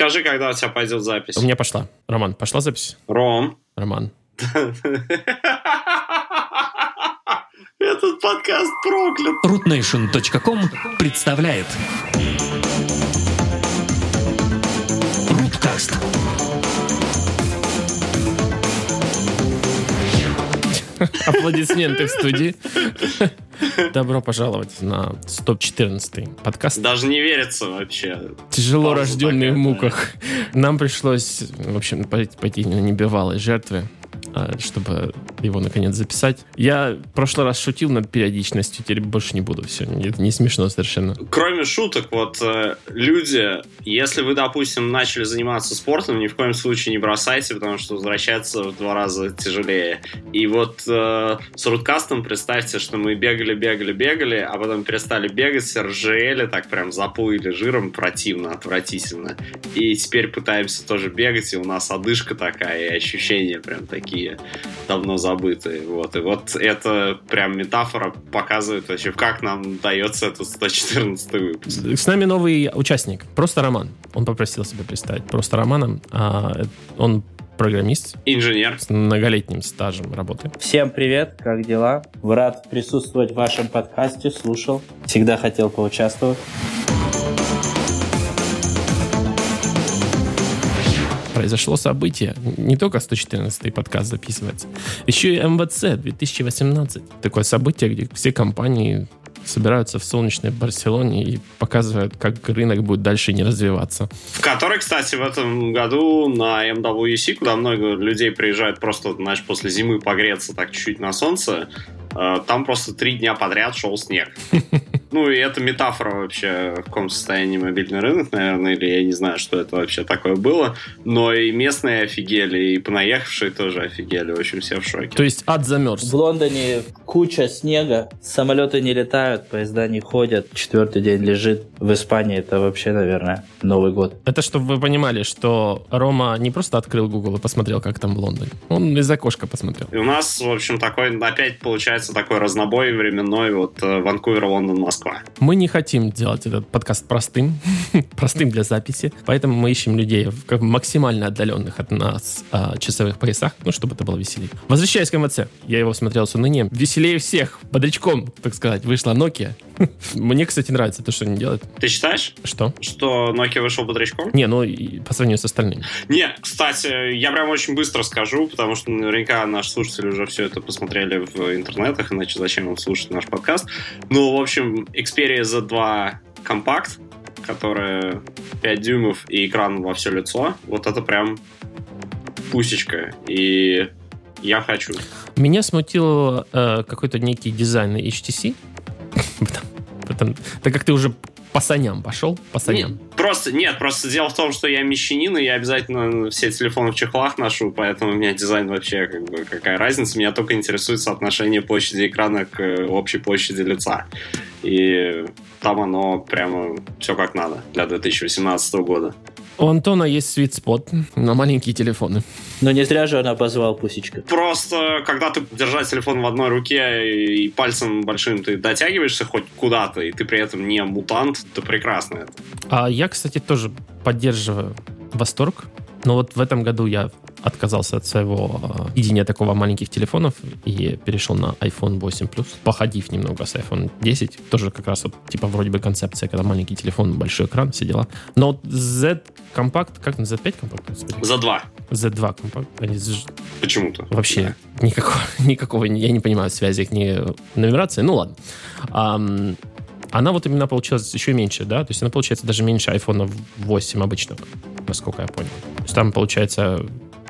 Скажи, когда у тебя пойдет запись. У меня пошла. Роман, пошла запись? Ром. Роман. Этот подкаст проклят. rootnation.com представляет Руткаст. Аплодисменты в студии. Добро пожаловать на 114 подкаст. Даже не верится вообще. Тяжело рожденные в муках. Нам пришлось, в общем, пойти на небывалой жертвы, чтобы его наконец записать. Я в прошлый раз шутил над периодичностью, теперь больше не буду. Все, не, не смешно совершенно. Кроме шуток, вот э, люди, если вы, допустим, начали заниматься спортом, ни в коем случае не бросайте, потому что возвращаться в два раза тяжелее. И вот э, с руткастом представьте, что мы бегали, бегали, бегали, а потом перестали бегать, ржели, так прям заплыли жиром, противно, отвратительно. И теперь пытаемся тоже бегать, и у нас одышка такая, и ощущения прям такие давно забытые. Вот. И вот это прям метафора показывает вообще, как нам дается этот 114 выпуск. С нами новый участник, просто Роман. Он попросил себя представить просто Романом. А, э, он программист Инженер. с многолетним стажем работы. Всем привет, как дела? Рад присутствовать в вашем подкасте, слушал. Всегда хотел поучаствовать. Произошло событие. Не только 114 подкаст записывается. Еще и МВЦ 2018. Такое событие, где все компании собираются в солнечной Барселоне и показывают, как рынок будет дальше не развиваться. В который, кстати, в этом году на MWC, куда много людей приезжают просто, знаешь, после зимы погреться так чуть-чуть на солнце, там просто три дня подряд шел снег. Ну, и это метафора вообще, в каком состоянии мобильный рынок, наверное, или я не знаю, что это вообще такое было. Но и местные офигели, и понаехавшие тоже офигели. В общем, все в шоке. То есть ад замерз. В Лондоне куча снега, самолеты не летают, поезда не ходят, четвертый день лежит. В Испании это вообще, наверное, Новый год. Это чтобы вы понимали, что Рома не просто открыл Google и посмотрел, как там в Лондоне. Он из окошка посмотрел. И у нас, в общем, такой, опять получается такой разнобой временной, вот э, Ванкувер, Лондон, Москва. Мы не хотим делать этот подкаст простым, простым для записи, поэтому мы ищем людей в максимально отдаленных от нас а, часовых поясах, ну, чтобы это было веселее. Возвращаясь к МВЦ, я его смотрел с унынием. Веселее всех, бодрячком, так сказать, вышла Nokia. Мне, кстати, нравится то, что они делают. Ты считаешь, Что? что Nokia вышел бодрячком? Не, ну, по сравнению с остальными. Не, кстати, я прям очень быстро скажу, потому что наверняка наши слушатели уже все это посмотрели в интернетах, иначе зачем им слушать наш подкаст. Ну, в общем, Xperia Z2 компакт, которая 5 дюймов и экран во все лицо, вот это прям пусечка. И я хочу. Меня смутил э, какой-то некий дизайн HTC. Потому- Так как ты уже по саням пошел, по саням. Не, Просто, нет, просто дело в том, что я мещанин, и я обязательно все телефоны в чехлах ношу, поэтому у меня дизайн вообще, как бы, какая разница. Меня только интересует соотношение площади экрана к э, общей площади лица. И там оно прямо все как надо для 2018 года. У Антона есть sweet спот на маленькие телефоны. Но не зря же он обозвал Пусечка. Просто, когда ты держа телефон в одной руке и пальцем большим ты дотягиваешься хоть куда-то, и ты при этом не мутант, то прекрасно это. А я, кстати, тоже поддерживаю восторг. Но вот в этом году я отказался от своего э, видения такого маленьких телефонов и перешел на iPhone 8 Plus, походив немного с iPhone 10. Тоже как раз вот, типа, вроде бы концепция, когда маленький телефон, большой экран, все дела. Но вот Z компакт, как на Z5 компакт? Господи. За два. Z2 компакт. Они Почему-то. Вообще никакого, никакого, я не понимаю связи к ней нумерации. Ну ладно. Ам, она вот именно получилась еще меньше, да? То есть она получается даже меньше iPhone 8 обычного, насколько я понял. То есть там получается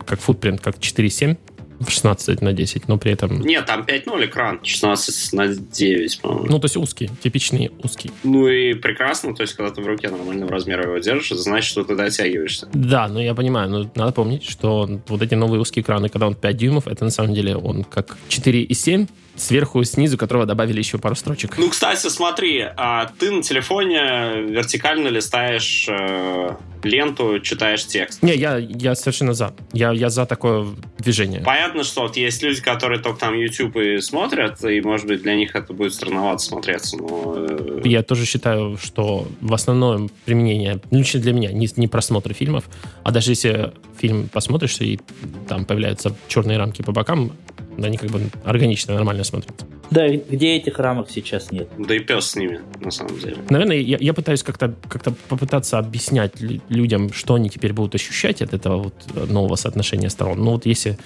как футпринт, как 4.7 в 16 на 10, но при этом... Нет, там 5.0 экран, 16 на 9, по-моему. Ну, то есть узкий, типичный узкий. Ну и прекрасно, то есть, когда ты в руке нормального размера его держишь, это значит, что ты дотягиваешься. Да, ну я понимаю, но надо помнить, что вот эти новые узкие экраны, когда он 5 дюймов, это на самом деле он как 4,7, сверху и снизу которого добавили еще пару строчек. Ну, кстати, смотри, а ты на телефоне вертикально листаешь э, ленту, читаешь текст. Не, я, я совершенно за. Я, я за такое движение. Понятно, что вот есть люди, которые только там YouTube и смотрят, и, может быть, для них это будет странновато смотреться, но... э, Я тоже считаю, что в основном применение, ну, лично для меня, не, не просмотр фильмов, а даже если фильм посмотришь, и там появляются черные рамки по бокам, они как бы органично, нормально смотрятся. Да, и где этих рамок сейчас нет? Да и пес с ними, на самом деле. Наверное, я, я пытаюсь как-то как попытаться объяснять лю- людям, что они теперь будут ощущать от этого вот нового соотношения сторон. Ну вот если,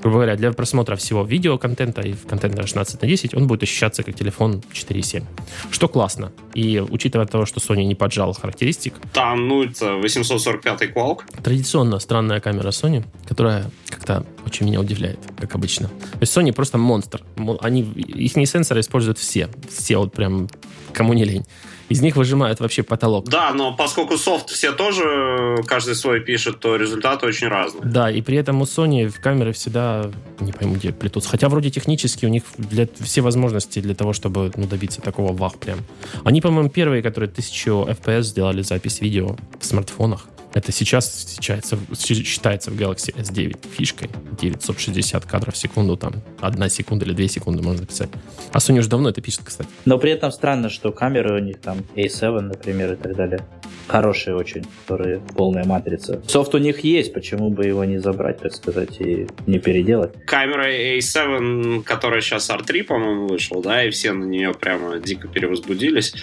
грубо говоря, для просмотра всего видеоконтента и контента 16 на 10, он будет ощущаться как телефон 4.7. Что классно. И учитывая того, что Sony не поджал характеристик, Там, ну, это 845 квалк. традиционно странная камера Sony, которая как-то очень меня удивляет, как обычно. То есть Sony просто монстр. Мо- Они, их сенсоры используют все. Все вот прям, кому не лень. Из них выжимают вообще потолок. Да, но поскольку софт все тоже каждый свой пишет, то результаты очень разные. Да, и при этом у Sony камеры всегда, не пойму, где плетутся. Хотя вроде технически у них для, все возможности для того, чтобы ну, добиться такого вах прям. Они, по-моему, первые, которые 1000 FPS сделали запись видео в смартфонах. Это сейчас считается, считается в Galaxy S9 фишкой. 960 кадров в секунду, там, одна секунда или две секунды можно записать. А Sony уже давно это пишет, кстати. Но при этом странно, что камеры у них там A7, например, и так далее. Хорошие очень, которые полная матрица. Софт у них есть, почему бы его не забрать, так сказать, и не переделать? Камера A7, которая сейчас R3, по-моему, вышел, да, и все на нее прямо дико перевозбудились,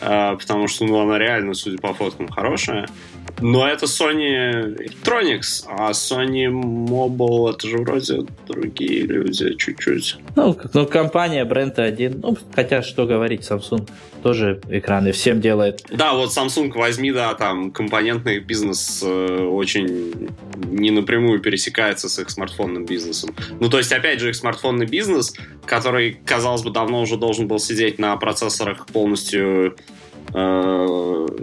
а, потому что, ну, она реально, судя по фоткам, хорошая. Но это Sony Electronics, а Sony Mobile это же вроде другие люди чуть-чуть. Ну, ну, компания, бренд один. Ну, хотя, что говорить, Samsung тоже экраны всем делает. Да, вот Samsung возьми, да, там компонентный бизнес э, очень не напрямую пересекается с их смартфонным бизнесом. Ну, то есть, опять же, их смартфонный бизнес, который, казалось бы, давно уже должен был сидеть на процессорах полностью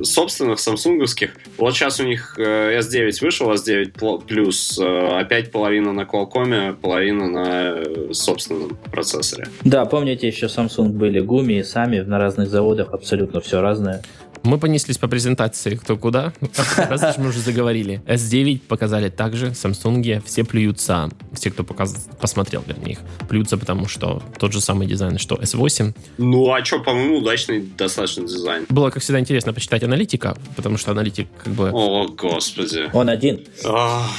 собственных, самсунговских. Вот сейчас у них э, S9 вышел, S9 пл- плюс, э, опять половина на Qualcomm, половина на э, собственном процессоре. Да, помните, еще Samsung были гуми, сами на разных заводах абсолютно все разное. Мы понеслись по презентации кто куда. Раз уж мы уже заговорили. S9 показали также, Samsung, все плюются, все, кто показ... посмотрел, вернее, их, плюются, потому что тот же самый дизайн, что S8. Ну, а что, по-моему, удачный достаточно дизайн. Было, как всегда, интересно почитать аналитика, потому что аналитик как бы О, господи. Он один. Ах.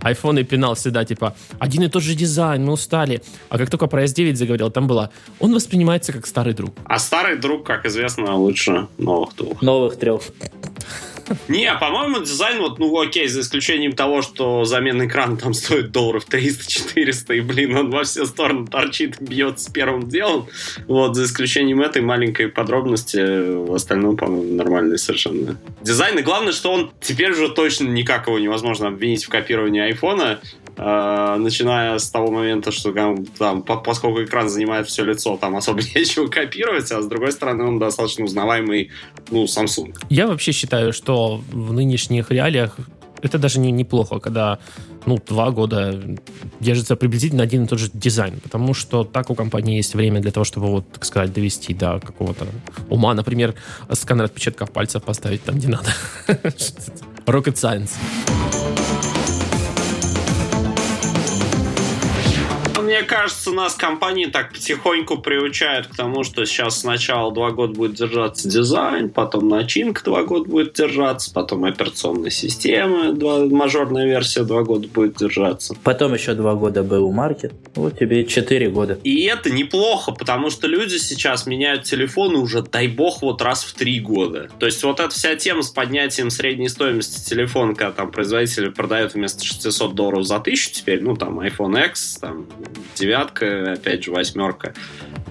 iPhone и пинал всегда, типа, один и тот же дизайн, мы устали. А как только про S9 заговорил, там было, он воспринимается как старый друг. А старый друг, как известно, лучше новых двух. Новых трех. Не, по-моему, дизайн, вот, ну, окей, за исключением того, что заменный экран там стоит долларов 300-400, и, блин, он во все стороны торчит бьет с первым делом. Вот, за исключением этой маленькой подробности, в остальном, по-моему, нормальный совершенно. Дизайн, и главное, что он теперь уже точно никак его невозможно обвинить в копировании айфона, э, начиная с того момента, что там, по- поскольку экран занимает все лицо, там особо нечего копировать, а с другой стороны он достаточно узнаваемый, ну, Samsung. Я вообще считаю, что в нынешних реалиях это даже не, неплохо, когда ну, два года держится приблизительно один и тот же дизайн, потому что так у компании есть время для того, чтобы, вот, так сказать, довести до какого-то ума. Например, сканер отпечатков пальцев поставить там, где надо. Rocket Science. Мне кажется, нас компании так потихоньку приучают к тому, что сейчас сначала два года будет держаться дизайн, потом начинка два года будет держаться, потом операционная система, два, мажорная версия два года будет держаться. Потом еще два года был маркет. Вот тебе четыре года. И это неплохо, потому что люди сейчас меняют телефоны уже, дай бог, вот раз в три года. То есть вот эта вся тема с поднятием средней стоимости телефона, когда там производители продают вместо 600 долларов за 1000 теперь, ну там iPhone X, там девятка, опять же восьмерка.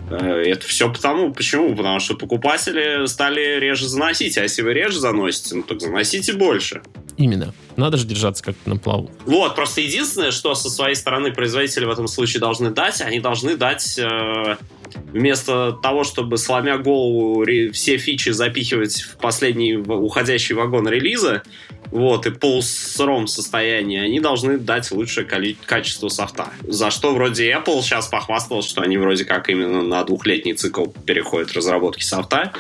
Э, Это все потому, почему? Потому что покупатели стали реже заносить, а если вы реже заносите, ну так заносите больше. Именно. Надо же держаться как-то на плаву. Вот, просто единственное, что со своей стороны производители в этом случае должны дать, они должны дать э, вместо того, чтобы сломя голову все фичи запихивать в последний уходящий вагон релиза, вот, и полусыром состоянии, они должны дать лучшее качество софта. За что вроде Apple сейчас похвасталась, что они вроде как именно на двухлетний цикл переходят разработки софта.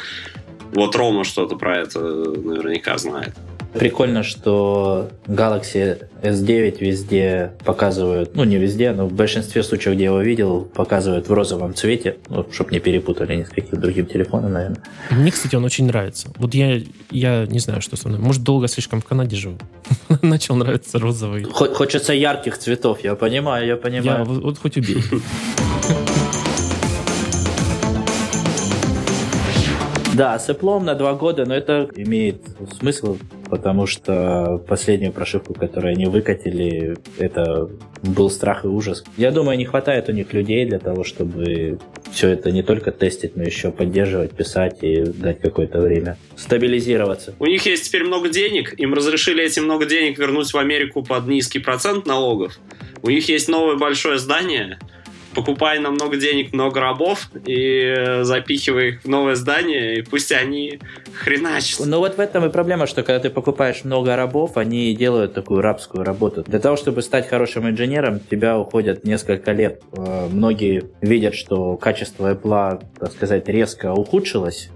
Вот Рома что-то про это наверняка знает. Прикольно, что Galaxy S9 везде показывают, ну не везде, но в большинстве случаев, где я его видел, показывают в розовом цвете, ну, чтобы не перепутали ни с каким другим телефоном, наверное. Мне, кстати, он очень нравится. Вот я, я не знаю, что со мной. Может, долго слишком в Канаде живу. Начал нравиться розовый. Хочется ярких цветов, я понимаю, я понимаю. Я, вот, вот хоть убей. Да, с Apple на два года, но это имеет смысл, потому что последнюю прошивку, которую они выкатили, это был страх и ужас. Я думаю, не хватает у них людей для того, чтобы все это не только тестить, но еще поддерживать, писать и дать какое-то время стабилизироваться. У них есть теперь много денег, им разрешили эти много денег вернуть в Америку под низкий процент налогов. У них есть новое большое здание, покупай на много денег много рабов и запихивай их в новое здание, и пусть они хреначат. Ну вот в этом и проблема, что когда ты покупаешь много рабов, они делают такую рабскую работу. Для того, чтобы стать хорошим инженером, тебя уходят несколько лет. Э, многие видят, что качество Apple, так сказать, резко ухудшилось,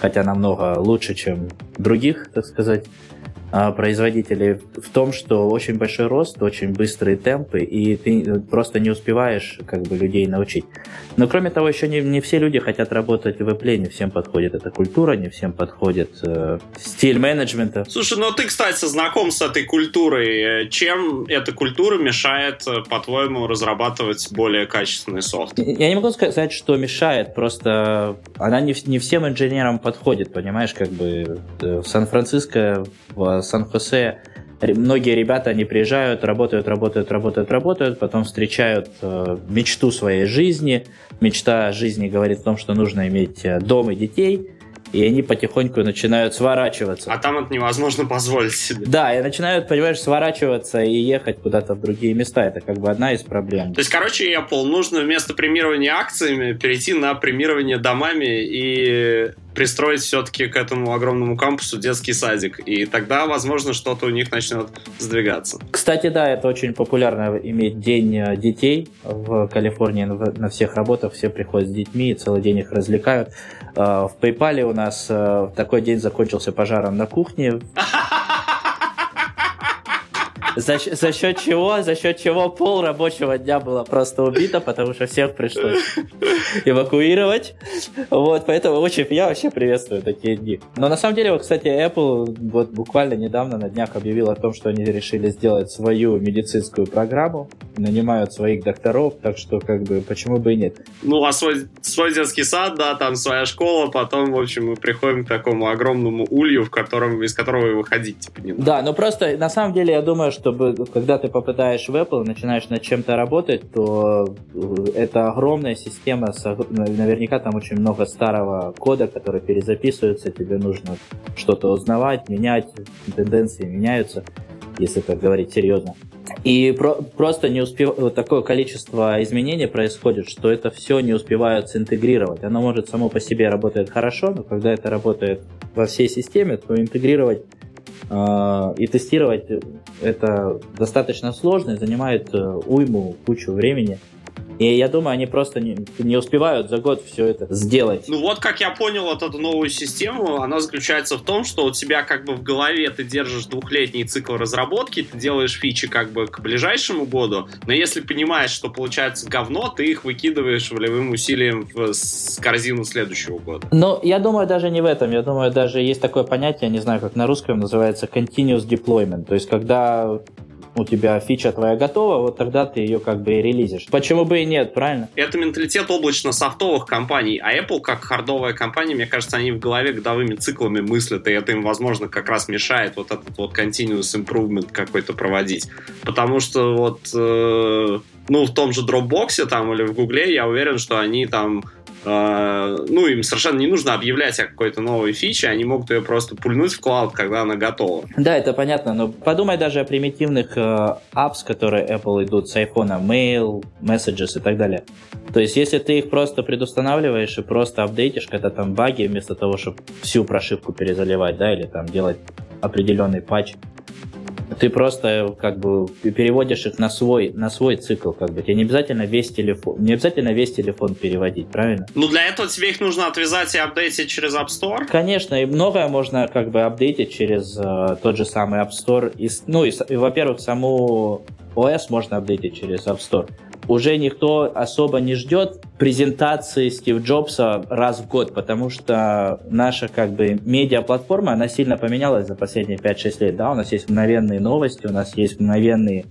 хотя намного лучше, чем других, так сказать. А, производителей в том, что очень большой рост, очень быстрые темпы, и ты просто не успеваешь как бы людей научить. Но кроме того, еще не, не все люди хотят работать в Apple, не всем подходит эта культура, не всем подходит э, стиль менеджмента. Слушай, ну ты, кстати, знаком с этой культурой. Чем эта культура мешает, э, по-твоему, разрабатывать более качественный софт? Я не могу сказать, что мешает, просто она не, не всем инженерам подходит, понимаешь, как бы э, в Сан-Франциско, в Сан-Хосе многие ребята, они приезжают, работают, работают, работают, работают, потом встречают э, мечту своей жизни. Мечта жизни говорит о том, что нужно иметь э, дом и детей, и они потихоньку начинают сворачиваться. А там это невозможно позволить себе. Да, и начинают, понимаешь, сворачиваться и ехать куда-то в другие места. Это как бы одна из проблем. То есть, короче, Apple нужно вместо премирования акциями перейти на премирование домами и пристроить все-таки к этому огромному кампусу детский садик. И тогда, возможно, что-то у них начнет сдвигаться. Кстати, да, это очень популярно иметь день э, детей в Калифорнии. На всех работах все приходят с детьми и целый день их развлекают. Э, в PayPal у нас э, такой день закончился пожаром на кухне. За, за счет чего? За счет чего пол рабочего дня было просто убито, потому что всех пришлось эвакуировать. Вот, поэтому очень, я вообще приветствую такие дни. Но на самом деле, вот, кстати, Apple вот буквально недавно на днях объявил о том, что они решили сделать свою медицинскую программу, нанимают своих докторов, так что как бы почему бы и нет. Ну, а свой, свой детский сад, да, там своя школа, потом, в общем, мы приходим к такому огромному улью, в котором, из которого выходить, типа, не Да, но просто на самом деле я думаю, что чтобы, когда ты попадаешь в Apple, начинаешь над чем-то работать, то э, это огромная система, наверняка там очень много старого кода, который перезаписывается, тебе нужно что-то узнавать, менять, тенденции меняются, если так говорить серьезно. И про просто не успев... вот такое количество изменений происходит, что это все не успевают синтегрировать. Оно может само по себе работает хорошо, но когда это работает во всей системе, то интегрировать и тестировать это достаточно сложно и занимает э, уйму, кучу времени. И я думаю, они просто не, не успевают за год все это сделать. Ну вот как я понял вот эту новую систему, она заключается в том, что у тебя как бы в голове ты держишь двухлетний цикл разработки, ты делаешь фичи как бы к ближайшему году, но если понимаешь, что получается говно, ты их выкидываешь волевым усилием в корзину следующего года. Но я думаю даже не в этом, я думаю даже есть такое понятие, не знаю как на русском называется, continuous deployment, то есть когда у тебя фича твоя готова, вот тогда ты ее как бы и релизишь. Почему бы и нет, правильно? Это менталитет облачно-софтовых компаний, а Apple как хардовая компания, мне кажется, они в голове годовыми циклами мыслят, и это им, возможно, как раз мешает вот этот вот continuous improvement какой-то проводить. Потому что вот, э, ну, в том же Dropbox там или в Гугле, я уверен, что они там ну, им совершенно не нужно объявлять о какой-то новой фиче, они могут ее просто пульнуть в клауд, когда она готова. Да, это понятно, но подумай даже о примитивных э, apps, которые Apple идут с iPhone, Mail, Messages и так далее. То есть, если ты их просто предустанавливаешь и просто апдейтишь, когда там баги, вместо того, чтобы всю прошивку перезаливать, да, или там делать определенный патч, Ты просто как бы переводишь их на свой, на свой цикл, как бы. Тебе не обязательно весь телефон, не обязательно весь телефон переводить, правильно? Ну, для этого тебе их нужно отвязать и апдейтить через App Store? Конечно, и многое можно как бы апдейтить через э, тот же самый App Store. И, ну, и, и во-первых, саму OS можно апдейтить через App Store уже никто особо не ждет презентации Стив Джобса раз в год, потому что наша как бы медиаплатформа, она сильно поменялась за последние 5-6 лет. Да, у нас есть мгновенные новости, у нас есть мгновенные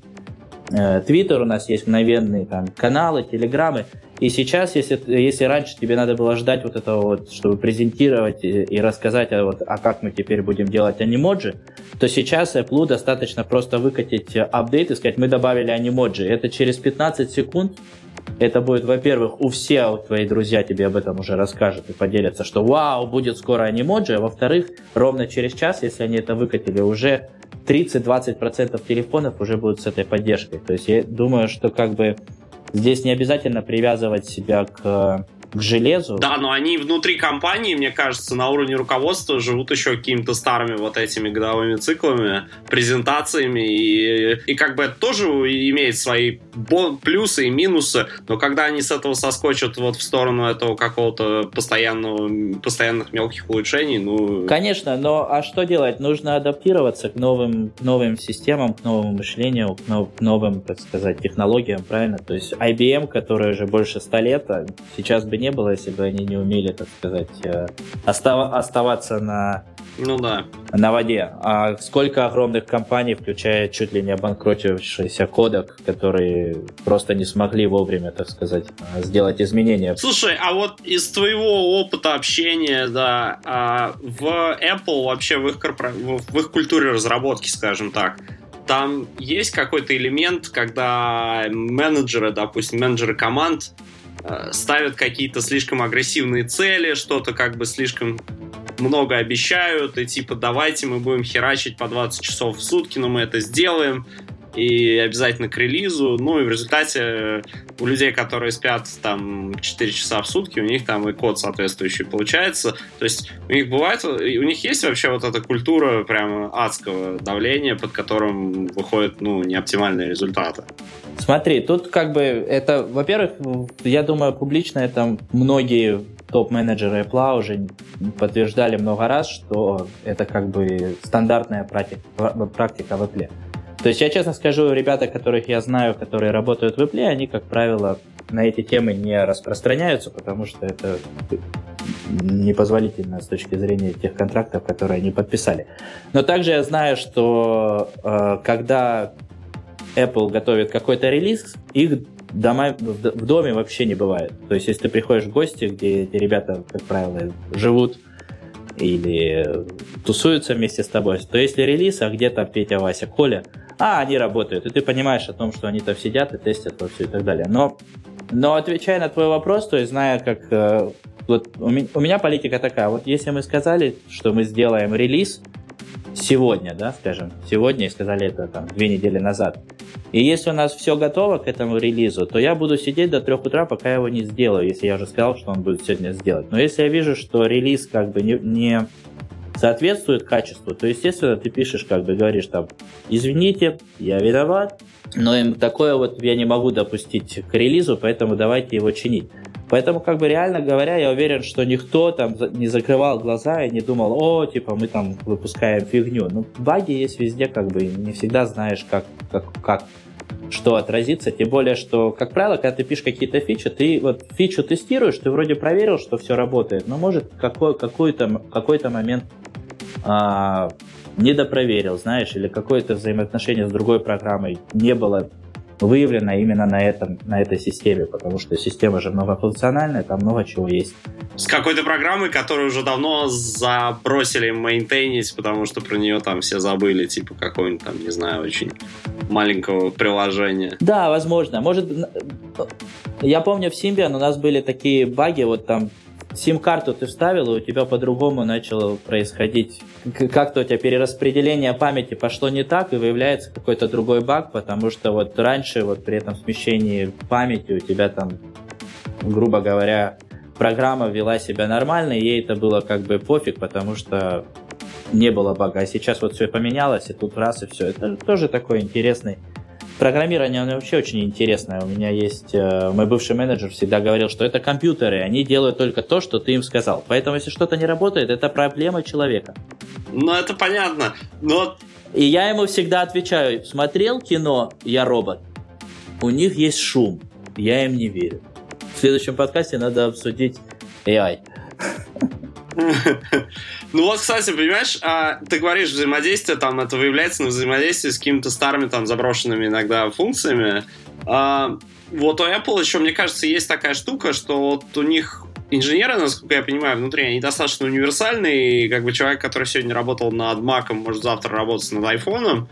Твиттер у нас есть мгновенные там, каналы, телеграммы. И сейчас, если, если раньше тебе надо было ждать вот этого вот, чтобы презентировать и, и рассказать, а, вот, а как мы теперь будем делать анимоджи, то сейчас Apple достаточно просто выкатить апдейт и сказать, мы добавили анимоджи. Это через 15 секунд это будет, во-первых, у всех твои друзья тебе об этом уже расскажут и поделятся, что вау, будет скоро анимоджи, а во-вторых, ровно через час, если они это выкатили, уже 30-20% телефонов уже будут с этой поддержкой. То есть я думаю, что как бы здесь не обязательно привязывать себя к к железу. Да, но они внутри компании, мне кажется, на уровне руководства живут еще какими-то старыми вот этими годовыми циклами, презентациями, и, и как бы это тоже имеет свои плюсы и минусы, но когда они с этого соскочат вот в сторону этого какого-то постоянного, постоянных мелких улучшений, ну... Конечно, но а что делать? Нужно адаптироваться к новым, к новым системам, к новому мышлению, к, нов, к новым, так сказать, технологиям, правильно? То есть IBM, который уже больше ста лет, а сейчас бы не было, если бы они не умели, так сказать, э, остав- оставаться на, ну, да. на воде. А сколько огромных компаний, включая чуть ли не обанкротившийся кодек, которые просто не смогли вовремя, так сказать, сделать изменения. Слушай, а вот из твоего опыта общения, да, а, в Apple вообще в их, корпора... в их культуре разработки, скажем так, там есть какой-то элемент, когда менеджеры, допустим, менеджеры команд ставят какие-то слишком агрессивные цели, что-то как бы слишком много обещают, и типа давайте мы будем херачить по 20 часов в сутки, но мы это сделаем, и обязательно к релизу. Ну и в результате э, у людей, которые спят там 4 часа в сутки, у них там и код соответствующий получается. То есть у них бывает, у них есть вообще вот эта культура прямо адского давления, под которым выходят ну, неоптимальные результаты. Смотри, тут как бы это, во-первых, я думаю, публично это многие топ-менеджеры Apple уже подтверждали много раз, что это как бы стандартная практика, практика в Apple. То есть я честно скажу, ребята, которых я знаю, которые работают в Apple, они, как правило, на эти темы не распространяются, потому что это непозволительно с точки зрения тех контрактов, которые они подписали. Но также я знаю, что э, когда Apple готовит какой-то релиз, их дома, в доме вообще не бывает. То есть, если ты приходишь в гости, где эти ребята, как правило, живут или тусуются вместе с тобой, то если релиз, а где то Петя, Вася, Коля, а, они работают, и ты понимаешь о том, что они там сидят и тестят во все и так далее. Но, но отвечая на твой вопрос, то есть зная, как... Э, вот у меня, у меня политика такая, вот если мы сказали, что мы сделаем релиз, сегодня, да, скажем, сегодня и сказали это там две недели назад. И если у нас все готово к этому релизу, то я буду сидеть до трех утра, пока я его не сделаю, если я уже сказал, что он будет сегодня сделать. Но если я вижу, что релиз как бы не, не соответствует качеству, то, естественно, ты пишешь, как бы говоришь там, извините, я виноват, но им такое вот я не могу допустить к релизу, поэтому давайте его чинить. Поэтому, как бы реально говоря, я уверен, что никто там не закрывал глаза и не думал, о, типа, мы там выпускаем фигню. Ну, баги есть везде, как бы, не всегда знаешь, как, как, как что отразится, тем более, что, как правило, когда ты пишешь какие-то фичи, ты вот фичу тестируешь, ты вроде проверил, что все работает, но может какой, какой-то, какой-то момент а, недопроверил, знаешь, или какое-то взаимоотношение с другой программой не было выявлено именно на, этом, на этой системе, потому что система же многофункциональная, там много чего есть. С какой-то программой, которую уже давно забросили мейнтейнить, потому что про нее там все забыли, типа какого-нибудь там, не знаю, очень маленького приложения. Да, возможно. Может, я помню в Symbian у нас были такие баги, вот там сим-карту ты вставил, и у тебя по-другому начало происходить. Как-то у тебя перераспределение памяти пошло не так, и выявляется какой-то другой баг, потому что вот раньше вот при этом смещении памяти у тебя там, грубо говоря, программа вела себя нормально, и ей это было как бы пофиг, потому что не было бага. А сейчас вот все поменялось, и тут раз, и все. Это тоже такой интересный Программирование оно вообще очень интересное. У меня есть э, мой бывший менеджер всегда говорил, что это компьютеры, они делают только то, что ты им сказал. Поэтому если что-то не работает, это проблема человека. Ну это понятно, но и я ему всегда отвечаю, смотрел кино «Я робот», у них есть шум, я им не верю. В следующем подкасте надо обсудить AI. Ну вот, кстати, понимаешь, а, ты говоришь взаимодействие, там это выявляется на взаимодействии с какими-то старыми там заброшенными иногда функциями. А, вот у Apple еще, мне кажется, есть такая штука, что вот у них инженеры, насколько я понимаю, внутри, они достаточно универсальные, и как бы человек, который сегодня работал над Mac, может завтра работать над iPhone,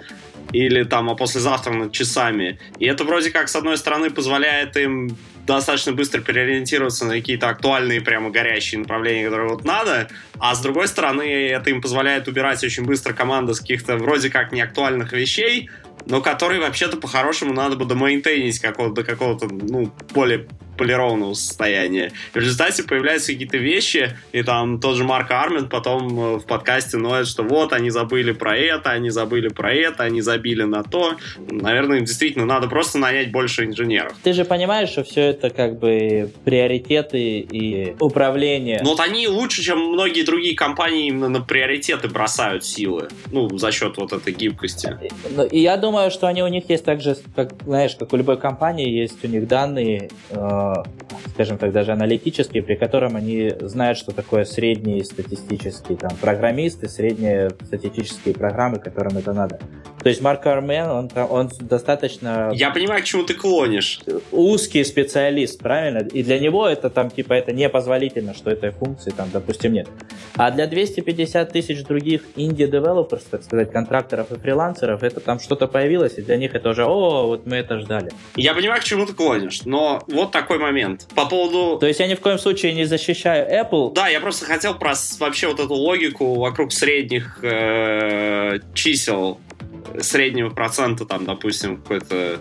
или там, а послезавтра над часами. И это вроде как, с одной стороны, позволяет им достаточно быстро переориентироваться на какие-то актуальные, прямо горящие направления, которые вот надо, а с другой стороны, это им позволяет убирать очень быстро команды с каких-то вроде как неактуальных вещей, но которые вообще-то по-хорошему надо бы домейнтейнить какого-то, до какого-то, ну, более полированного состояния. И в результате появляются какие-то вещи, и там тот же Марк Армин потом э, в подкасте ноет, что вот, они забыли про это, они забыли про это, они забили на то. Наверное, им действительно надо просто нанять больше инженеров. Ты же понимаешь, что все это как бы приоритеты и управление. Ну вот они лучше, чем многие другие компании именно на приоритеты бросают силы. Ну, за счет вот этой гибкости. Ну, и я думаю, что они у них есть также, как, знаешь, как у любой компании, есть у них данные, э, скажем так, даже аналитические, при котором они знают, что такое средние статистические там, программисты, средние статистические программы, которым это надо. То есть Марк Армен, он, он достаточно... Я понимаю, к чему ты клонишь. Узкий специалист, правильно? И для него это там, типа, это непозволительно, что этой функции там, допустим, нет. А для 250 тысяч других инди-девелоперов, так сказать, контракторов и фрилансеров, это там что-то появилось, и для них это уже, о, вот мы это ждали. Я понимаю, к чему ты клонишь, но вот такой момент. По поводу... То есть я ни в коем случае не защищаю Apple. Да, я просто хотел про вообще вот эту логику вокруг средних э, чисел среднего процента, там, допустим, какой-то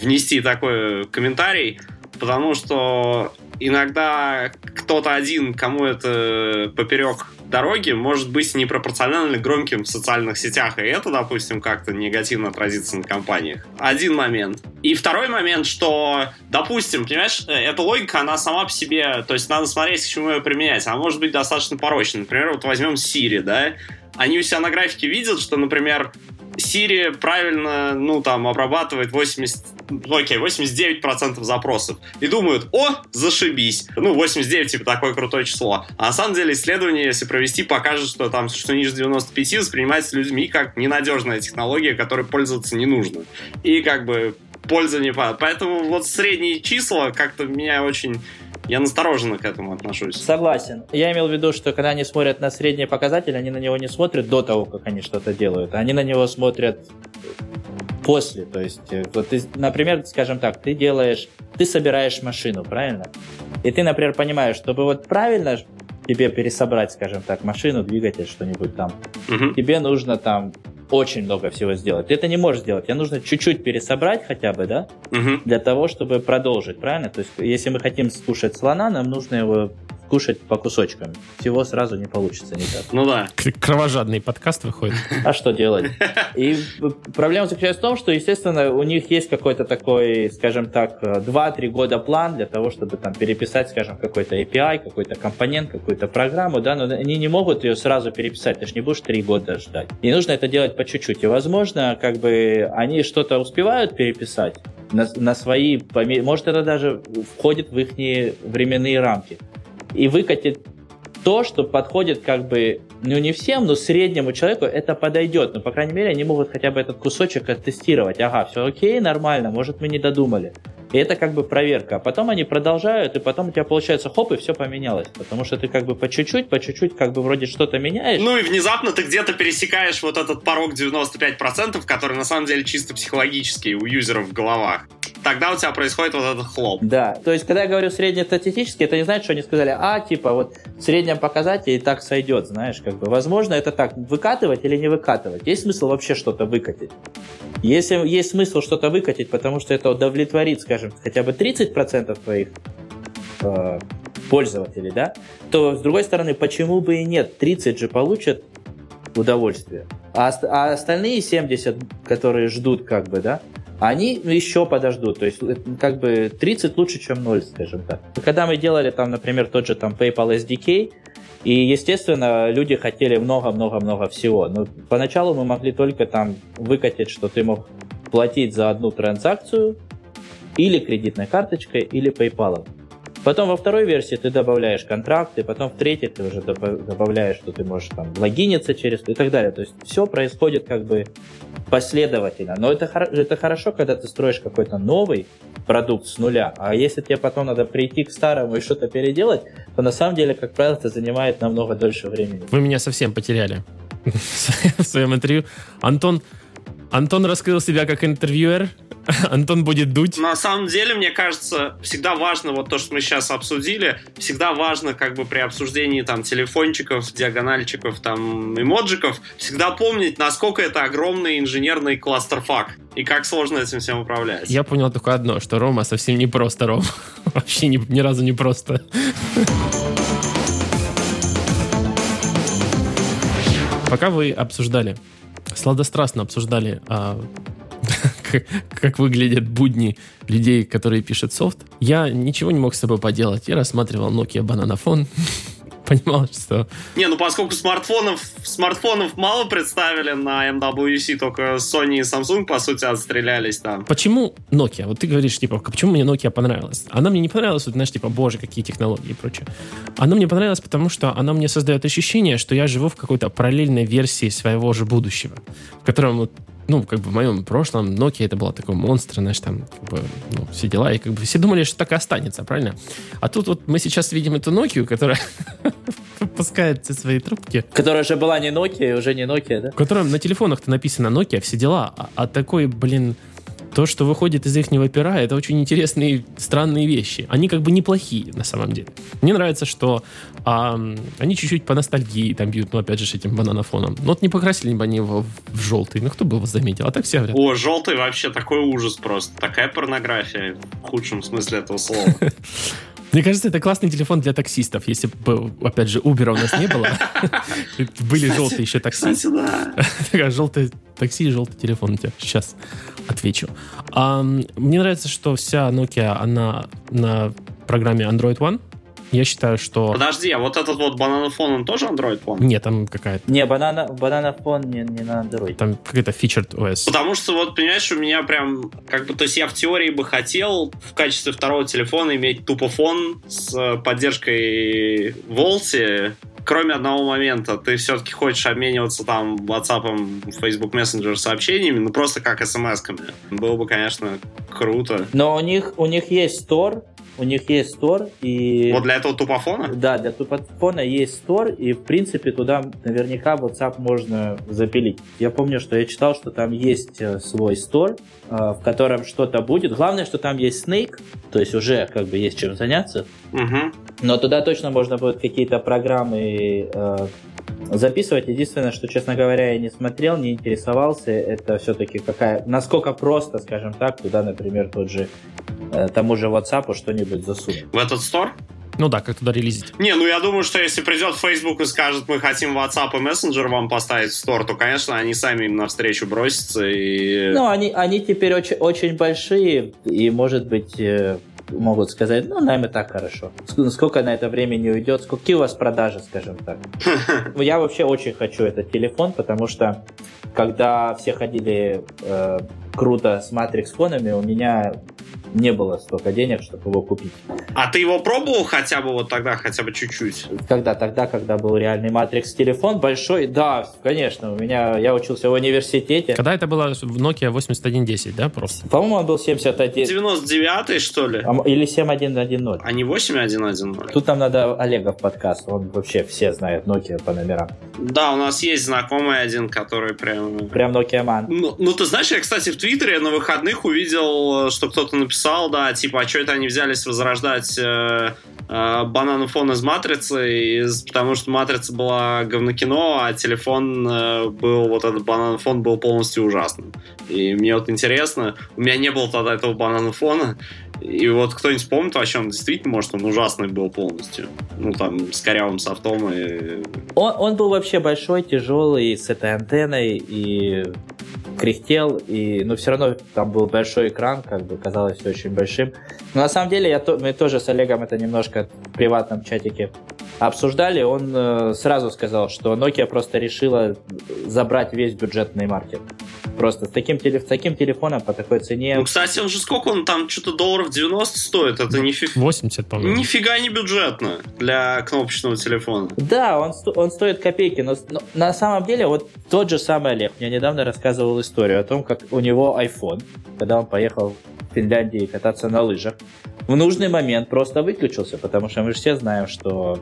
внести такой комментарий, потому что иногда кто-то один, кому это поперек дороги, может быть непропорционально громким в социальных сетях, и это, допустим, как-то негативно отразится на компаниях. Один момент. И второй момент, что, допустим, понимаешь, эта логика, она сама по себе, то есть надо смотреть, к чему ее применять. Она может быть достаточно порочной. Например, вот возьмем Siri, да, они у себя на графике видят, что, например, Siri правильно, ну, там, обрабатывает 80, ну, окей, 89% запросов. И думают, о, зашибись. Ну, 89, типа, такое крутое число. А на самом деле исследование, если провести, покажет, что там, что ниже 95 воспринимается людьми как ненадежная технология, которой пользоваться не нужно. И, как бы, польза не падает. Поэтому вот средние числа как-то меня очень я настороженно к этому отношусь. Согласен. Я имел в виду, что когда они смотрят на средние показатели, они на него не смотрят до того, как они что-то делают. Они на него смотрят после. То есть, э, вот ты, например, скажем так, ты делаешь, ты собираешь машину, правильно? И ты, например, понимаешь, чтобы вот правильно тебе пересобрать, скажем так, машину, двигатель, что-нибудь там, угу. тебе нужно там очень много всего сделать. Ты это не можешь сделать. Тебе нужно чуть-чуть пересобрать хотя бы, да, угу. для того, чтобы продолжить, правильно? То есть, если мы хотим скушать слона, нам нужно его кушать по кусочкам. Всего сразу не получится никак. Ну да. Кровожадный подкаст выходит. А что делать? И проблема заключается в том, что, естественно, у них есть какой-то такой, скажем так, 2-3 года план для того, чтобы там переписать, скажем, какой-то API, какой-то компонент, какую-то программу, да, но они не могут ее сразу переписать, ты же не будешь 3 года ждать. И нужно это делать по чуть-чуть. И, возможно, как бы они что-то успевают переписать, на, на свои, может это даже входит в их временные рамки и выкатит то, что подходит как бы, ну не всем, но среднему человеку это подойдет. Но, по крайней мере, они могут хотя бы этот кусочек оттестировать. Ага, все окей, нормально, может мы не додумали. И это как бы проверка. А потом они продолжают, и потом у тебя получается хоп, и все поменялось. Потому что ты как бы по чуть-чуть, по чуть-чуть как бы вроде что-то меняешь. Ну и внезапно ты где-то пересекаешь вот этот порог 95%, который на самом деле чисто психологический у юзеров в головах тогда у тебя происходит вот этот хлоп. Да, то есть, когда я говорю среднестатистически, это не значит, что они сказали, а, типа, вот в среднем показателе и так сойдет, знаешь, как бы, возможно, это так, выкатывать или не выкатывать. Есть смысл вообще что-то выкатить? Если есть смысл что-то выкатить, потому что это удовлетворит, скажем, хотя бы 30% твоих э, пользователей, да, то, с другой стороны, почему бы и нет? 30 же получат удовольствие. А, а остальные 70, которые ждут, как бы, да, они еще подождут. То есть, как бы 30 лучше, чем 0, скажем так. Когда мы делали там, например, тот же там PayPal SDK, и, естественно, люди хотели много-много-много всего. Но поначалу мы могли только там выкатить, что ты мог платить за одну транзакцию или кредитной карточкой, или PayPal. Потом во второй версии ты добавляешь контракты, потом в третьей ты уже добавляешь, что ты можешь там логиниться через и так далее. То есть все происходит как бы последовательно. Но это, это хорошо, когда ты строишь какой-то новый продукт с нуля. А если тебе потом надо прийти к старому и что-то переделать, то на самом деле, как правило, это занимает намного дольше времени. Вы меня совсем потеряли в своем интервью. Антон, Антон раскрыл себя как интервьюер, Антон будет дуть. На самом деле, мне кажется, всегда важно, вот то, что мы сейчас обсудили, всегда важно, как бы при обсуждении там телефончиков, диагональчиков, там эмоджиков, всегда помнить, насколько это огромный инженерный кластерфак и как сложно этим всем управлять. Я понял только одно, что Рома совсем не просто Рома. Вообще ни, ни разу не просто. Пока вы обсуждали, сладострастно обсуждали а, как, выглядят будни людей, которые пишут софт, я ничего не мог с собой поделать. Я рассматривал Nokia бананофон, понимал, что... Не, ну поскольку смартфонов, смартфонов мало представили на MWC, только Sony и Samsung, по сути, отстрелялись там. Почему Nokia? Вот ты говоришь, типа, почему мне Nokia понравилась? Она мне не понравилась, вот, знаешь, типа, боже, какие технологии и прочее. Она мне понравилась, потому что она мне создает ощущение, что я живу в какой-то параллельной версии своего же будущего, в котором вот ну, как бы в моем прошлом Nokia это была такой монстр, знаешь, там, как бы, ну, все дела, и как бы все думали, что так и останется, правильно? А тут вот мы сейчас видим эту Nokia, которая выпускает все свои трубки. Которая уже была не Nokia, уже не Nokia, да? В котором на телефонах-то написано Nokia, все дела, а, а такой, блин, то, что выходит из их пера, это очень интересные, странные вещи. Они как бы неплохие на самом деле. Мне нравится, что а, они чуть-чуть по ностальгии там бьют, ну, опять же, с этим бананофоном. Ну, вот не покрасили бы они его в желтый, ну, кто бы его заметил, а так все говорят. О, желтый вообще такой ужас просто. Такая порнография в худшем смысле этого слова. Мне кажется, это классный телефон для таксистов. Если бы, опять же, Uber у нас не было, были желтые еще такси. Желтое такси и желтый телефон у тебя. Сейчас отвечу. Мне нравится, что вся Nokia, она на программе Android One. Я считаю, что... Подожди, а вот этот вот бананофон, он тоже Android One? Нет, там какая-то... Не, банана, бананофон не, не на Android. Там какая-то featured OS. Потому что вот, понимаешь, у меня прям, как бы, то есть я в теории бы хотел в качестве второго телефона иметь тупофон с э, поддержкой Волти, кроме одного момента, ты все-таки хочешь обмениваться там WhatsApp, Facebook Messenger сообщениями, ну просто как смс-ками. Было бы, конечно, круто. Но у них, у них есть Store, у них есть стор, и... Вот для этого тупофона? Да, для тупофона есть стор, и, в принципе, туда наверняка WhatsApp можно запилить. Я помню, что я читал, что там есть э, свой стор, э, в котором что-то будет. Главное, что там есть Snake, то есть уже как бы есть чем заняться. Угу. Но туда точно можно будет какие-то программы э, записывать. Единственное, что, честно говоря, я не смотрел, не интересовался, это все-таки какая, насколько просто, скажем так, туда, например, тот же, тому же WhatsApp что-нибудь засунуть. В этот стор? Ну да, как туда релизить. Не, ну я думаю, что если придет Facebook и скажет, мы хотим WhatsApp и Messenger вам поставить в стор, то, конечно, они сами им навстречу бросятся и... Ну, они, они теперь очень, очень большие, и, может быть, э, могут сказать, ну, нам и так хорошо. Сколько на это времени уйдет, сколько у вас продажи, скажем так. Я вообще очень хочу этот телефон, потому что когда все ходили э, круто с Matrix фонами, у меня не было столько денег, чтобы его купить. А ты его пробовал хотя бы вот тогда, хотя бы чуть-чуть? Когда? Тогда, когда был реальный Matrix телефон большой, да, конечно, у меня, я учился в университете. Когда это было в Nokia 8110, да, просто? По-моему, он был 71. 99 что ли? А, или 7110. А не 8110? Тут нам надо Олега в подкаст, он вообще все знает Nokia по номерам. Да, у нас есть знакомый один, который прям... Прям Nokia Man. Ну, ну, ты знаешь, я, кстати, в Твиттере на выходных увидел, что кто-то написал писал, да, типа, а что это они взялись возрождать э, э, банан фон из Матрицы, из, потому что Матрица была говнокино, а телефон э, был, вот этот банан фон был полностью ужасным. И мне вот интересно, у меня не было тогда этого банана фона, И вот кто-нибудь помнит вообще, он действительно, может, он ужасный был полностью. Ну, там, с корявым софтом и... Он, он был вообще большой, тяжелый, с этой антенной, и кряхтел, и, но все равно там был большой экран, как бы казалось все очень большим. Но на самом деле я мы тоже с Олегом это немножко в приватном чатике обсуждали. Он э, сразу сказал, что Nokia просто решила забрать весь бюджетный маркет. Просто с таким, теле, с таким телефоном по такой цене. Ну, кстати, он же сколько он там, что-то долларов 90 стоит, это не фи... 80, по-моему. Нифига не бюджетно для кнопочного телефона. Да, он, он стоит копейки, но, но на самом деле вот тот же самый Олег мне недавно рассказывал историю о том, как у него iPhone, когда он поехал Финляндии кататься на лыжах, в нужный момент просто выключился, потому что мы же все знаем, что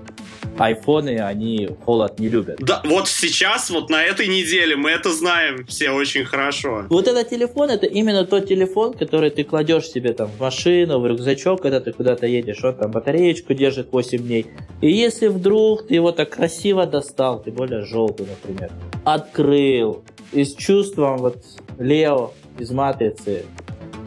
айфоны, они холод не любят. Да, вот сейчас, вот на этой неделе мы это знаем все очень хорошо. Вот этот телефон, это именно тот телефон, который ты кладешь себе там в машину, в рюкзачок, когда ты куда-то едешь, он там батареечку держит 8 дней. И если вдруг ты его так красиво достал, тем более желтый, например, открыл, и с чувством вот Лео из Матрицы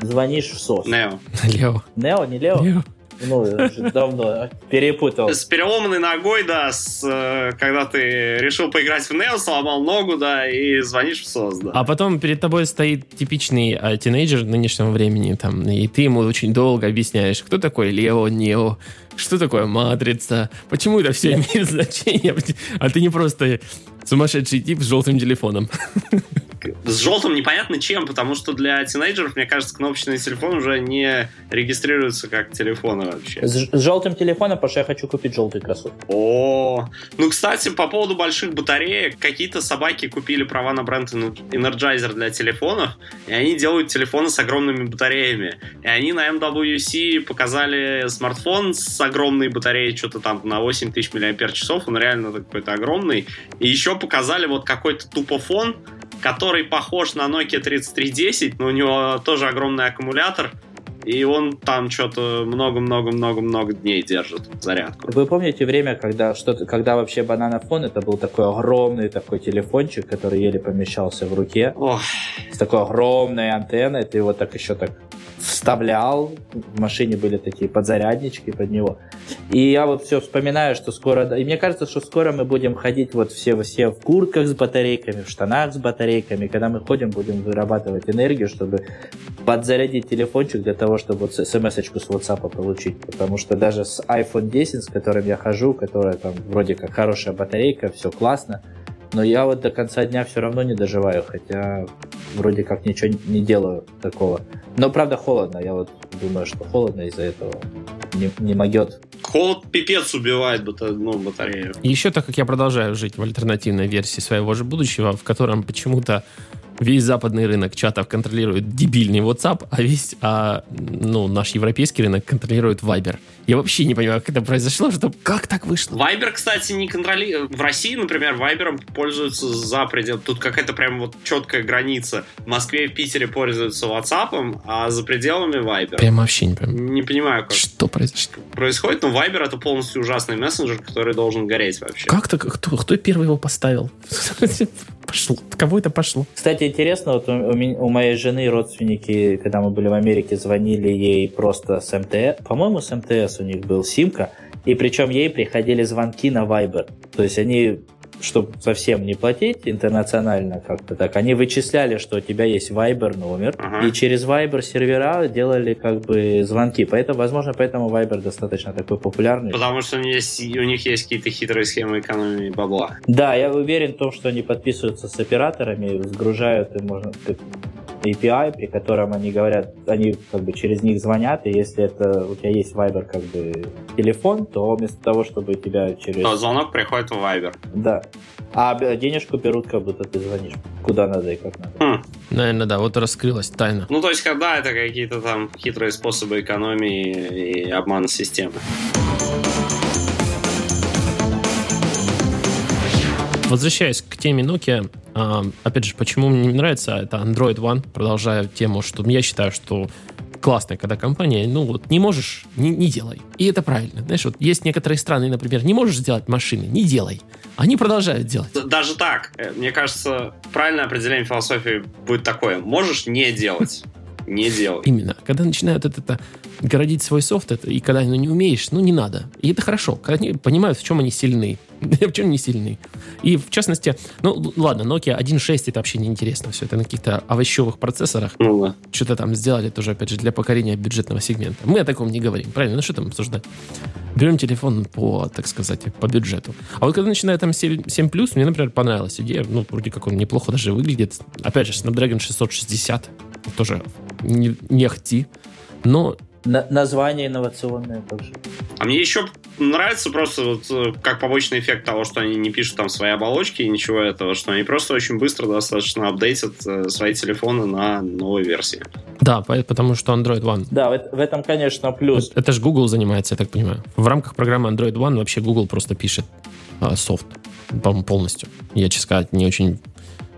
звонишь в СОС. Нео. Лео. Нео, не Лео? Лео. Ну, давно перепутал. С переломанной ногой, да, с, э, когда ты решил поиграть в Нео, сломал ногу, да, и звонишь в СОС, да. А потом перед тобой стоит типичный а, тинейджер нынешнего времени, там, и ты ему очень долго объясняешь, кто такой Лео, Нео, что такое матрица, почему это все имеет значение, а ты не просто сумасшедший тип с желтым телефоном. С желтым непонятно чем, потому что для тинейджеров, мне кажется, кнопочный телефон уже не регистрируется как телефоны вообще. С, с желтым телефоном, потому что я хочу купить желтый кроссовки. О, ну, кстати, по поводу больших батареек, какие-то собаки купили права на бренд Energizer для телефонов, и они делают телефоны с огромными батареями. И они на MWC показали смартфон с огромной батареей, что-то там на 8000 мАч, он реально какой-то огромный. И еще показали вот какой-то тупофон, который похож на Nokia 3310, но у него тоже огромный аккумулятор, и он там что-то много-много-много-много дней держит зарядку. Вы помните время, когда что-то, когда вообще бананофон это был такой огромный такой телефончик, который еле помещался в руке, Ох. с такой огромной антенной, ты его так еще так вставлял, в машине были такие подзаряднички под него. И я вот все вспоминаю, что скоро, и мне кажется, что скоро мы будем ходить вот все, все в куртках с батарейками, в штанах с батарейками, когда мы ходим, будем вырабатывать энергию, чтобы подзарядить телефончик для того, чтобы вот смс-очку с WhatsApp получить. Потому что даже с iPhone 10, с которым я хожу, которая там вроде как хорошая батарейка, все классно, но я вот до конца дня все равно не доживаю, хотя вроде как ничего не делаю такого. Но правда холодно, я вот думаю, что холодно из-за этого не, не могет. Холод пипец убивает бата, ну, батарею. Еще так как я продолжаю жить в альтернативной версии своего же будущего, в котором почему-то весь западный рынок чатов контролирует дебильный WhatsApp, а весь а, ну, наш европейский рынок контролирует Viber. Я вообще не понимаю, как это произошло, что как так вышло. Viber, кстати, не контролирует. В России, например, Viber пользуются за предел. Тут какая-то прям вот четкая граница. В Москве и Питере пользуются WhatsApp, а за пределами Viber. Прям вообще не понимаю. Не понимаю, как Что произошло? происходит, но Viber это полностью ужасный мессенджер, который должен гореть вообще. Как так? Кто, кто первый его поставил? Пошло. Кого это пошло? Кстати, интересно, вот у, у моей жены родственники, когда мы были в Америке, звонили ей просто с МТС. По-моему, с МТС у них был симка. И причем ей приходили звонки на Viber. То есть они, чтобы совсем не платить интернационально как-то так, они вычисляли, что у тебя есть Viber номер. Ага. И через Viber сервера делали как бы звонки. Поэтому, возможно, поэтому Viber достаточно такой популярный. Потому что у них есть, у них есть какие-то хитрые схемы экономии бабла. Да, я уверен в том, что они подписываются с операторами, сгружают и можно API, при котором они говорят, они как бы через них звонят, и если это у тебя есть Viber как бы телефон, то вместо того, чтобы тебя через... То звонок приходит в Viber. Да. А денежку берут, как будто ты звонишь. Куда надо и как надо. Хм. Наверное, да, вот раскрылась тайна. Ну, то есть, когда это какие-то там хитрые способы экономии и обмана системы. Возвращаясь к теме Nokia, а, опять же, почему мне не нравится, это Android One, продолжая тему, что я считаю, что классная, когда компания, ну вот, не можешь, не, не делай. И это правильно. Знаешь, вот есть некоторые страны, например, не можешь сделать машины, не делай. Они продолжают делать. Даже так, э, мне кажется, правильное определение философии будет такое. Можешь не делать. не делай. Именно. Когда начинают это, это городить свой софт, это, и когда ну, не умеешь, ну не надо. И это хорошо. Когда они понимают, в чем они сильны. в чем не сильны. И в частности, ну ладно, Nokia 1.6 это вообще неинтересно. Все это на каких-то овощевых процессорах. Ну да. Что-то там сделали тоже, опять же, для покорения бюджетного сегмента. Мы о таком не говорим, правильно? Ну что там обсуждать? Берем телефон по, так сказать, по бюджету. А вот когда начинает там 7, 7 мне, например, понравилась идея. Ну, вроде как он неплохо даже выглядит. Опять же, Snapdragon 660 тоже не, не ахти. Но на название инновационное также. А мне еще нравится просто вот э, как побочный эффект того, что они не пишут там свои оболочки и ничего этого, что они просто очень быстро достаточно апдейтят э, свои телефоны на новой версии. Да, потому что Android One. Да, в, в этом, конечно, плюс. Это, это же Google занимается, я так понимаю. В рамках программы Android One вообще Google просто пишет э, софт, по-моему, полностью. Я, честно сказать, не очень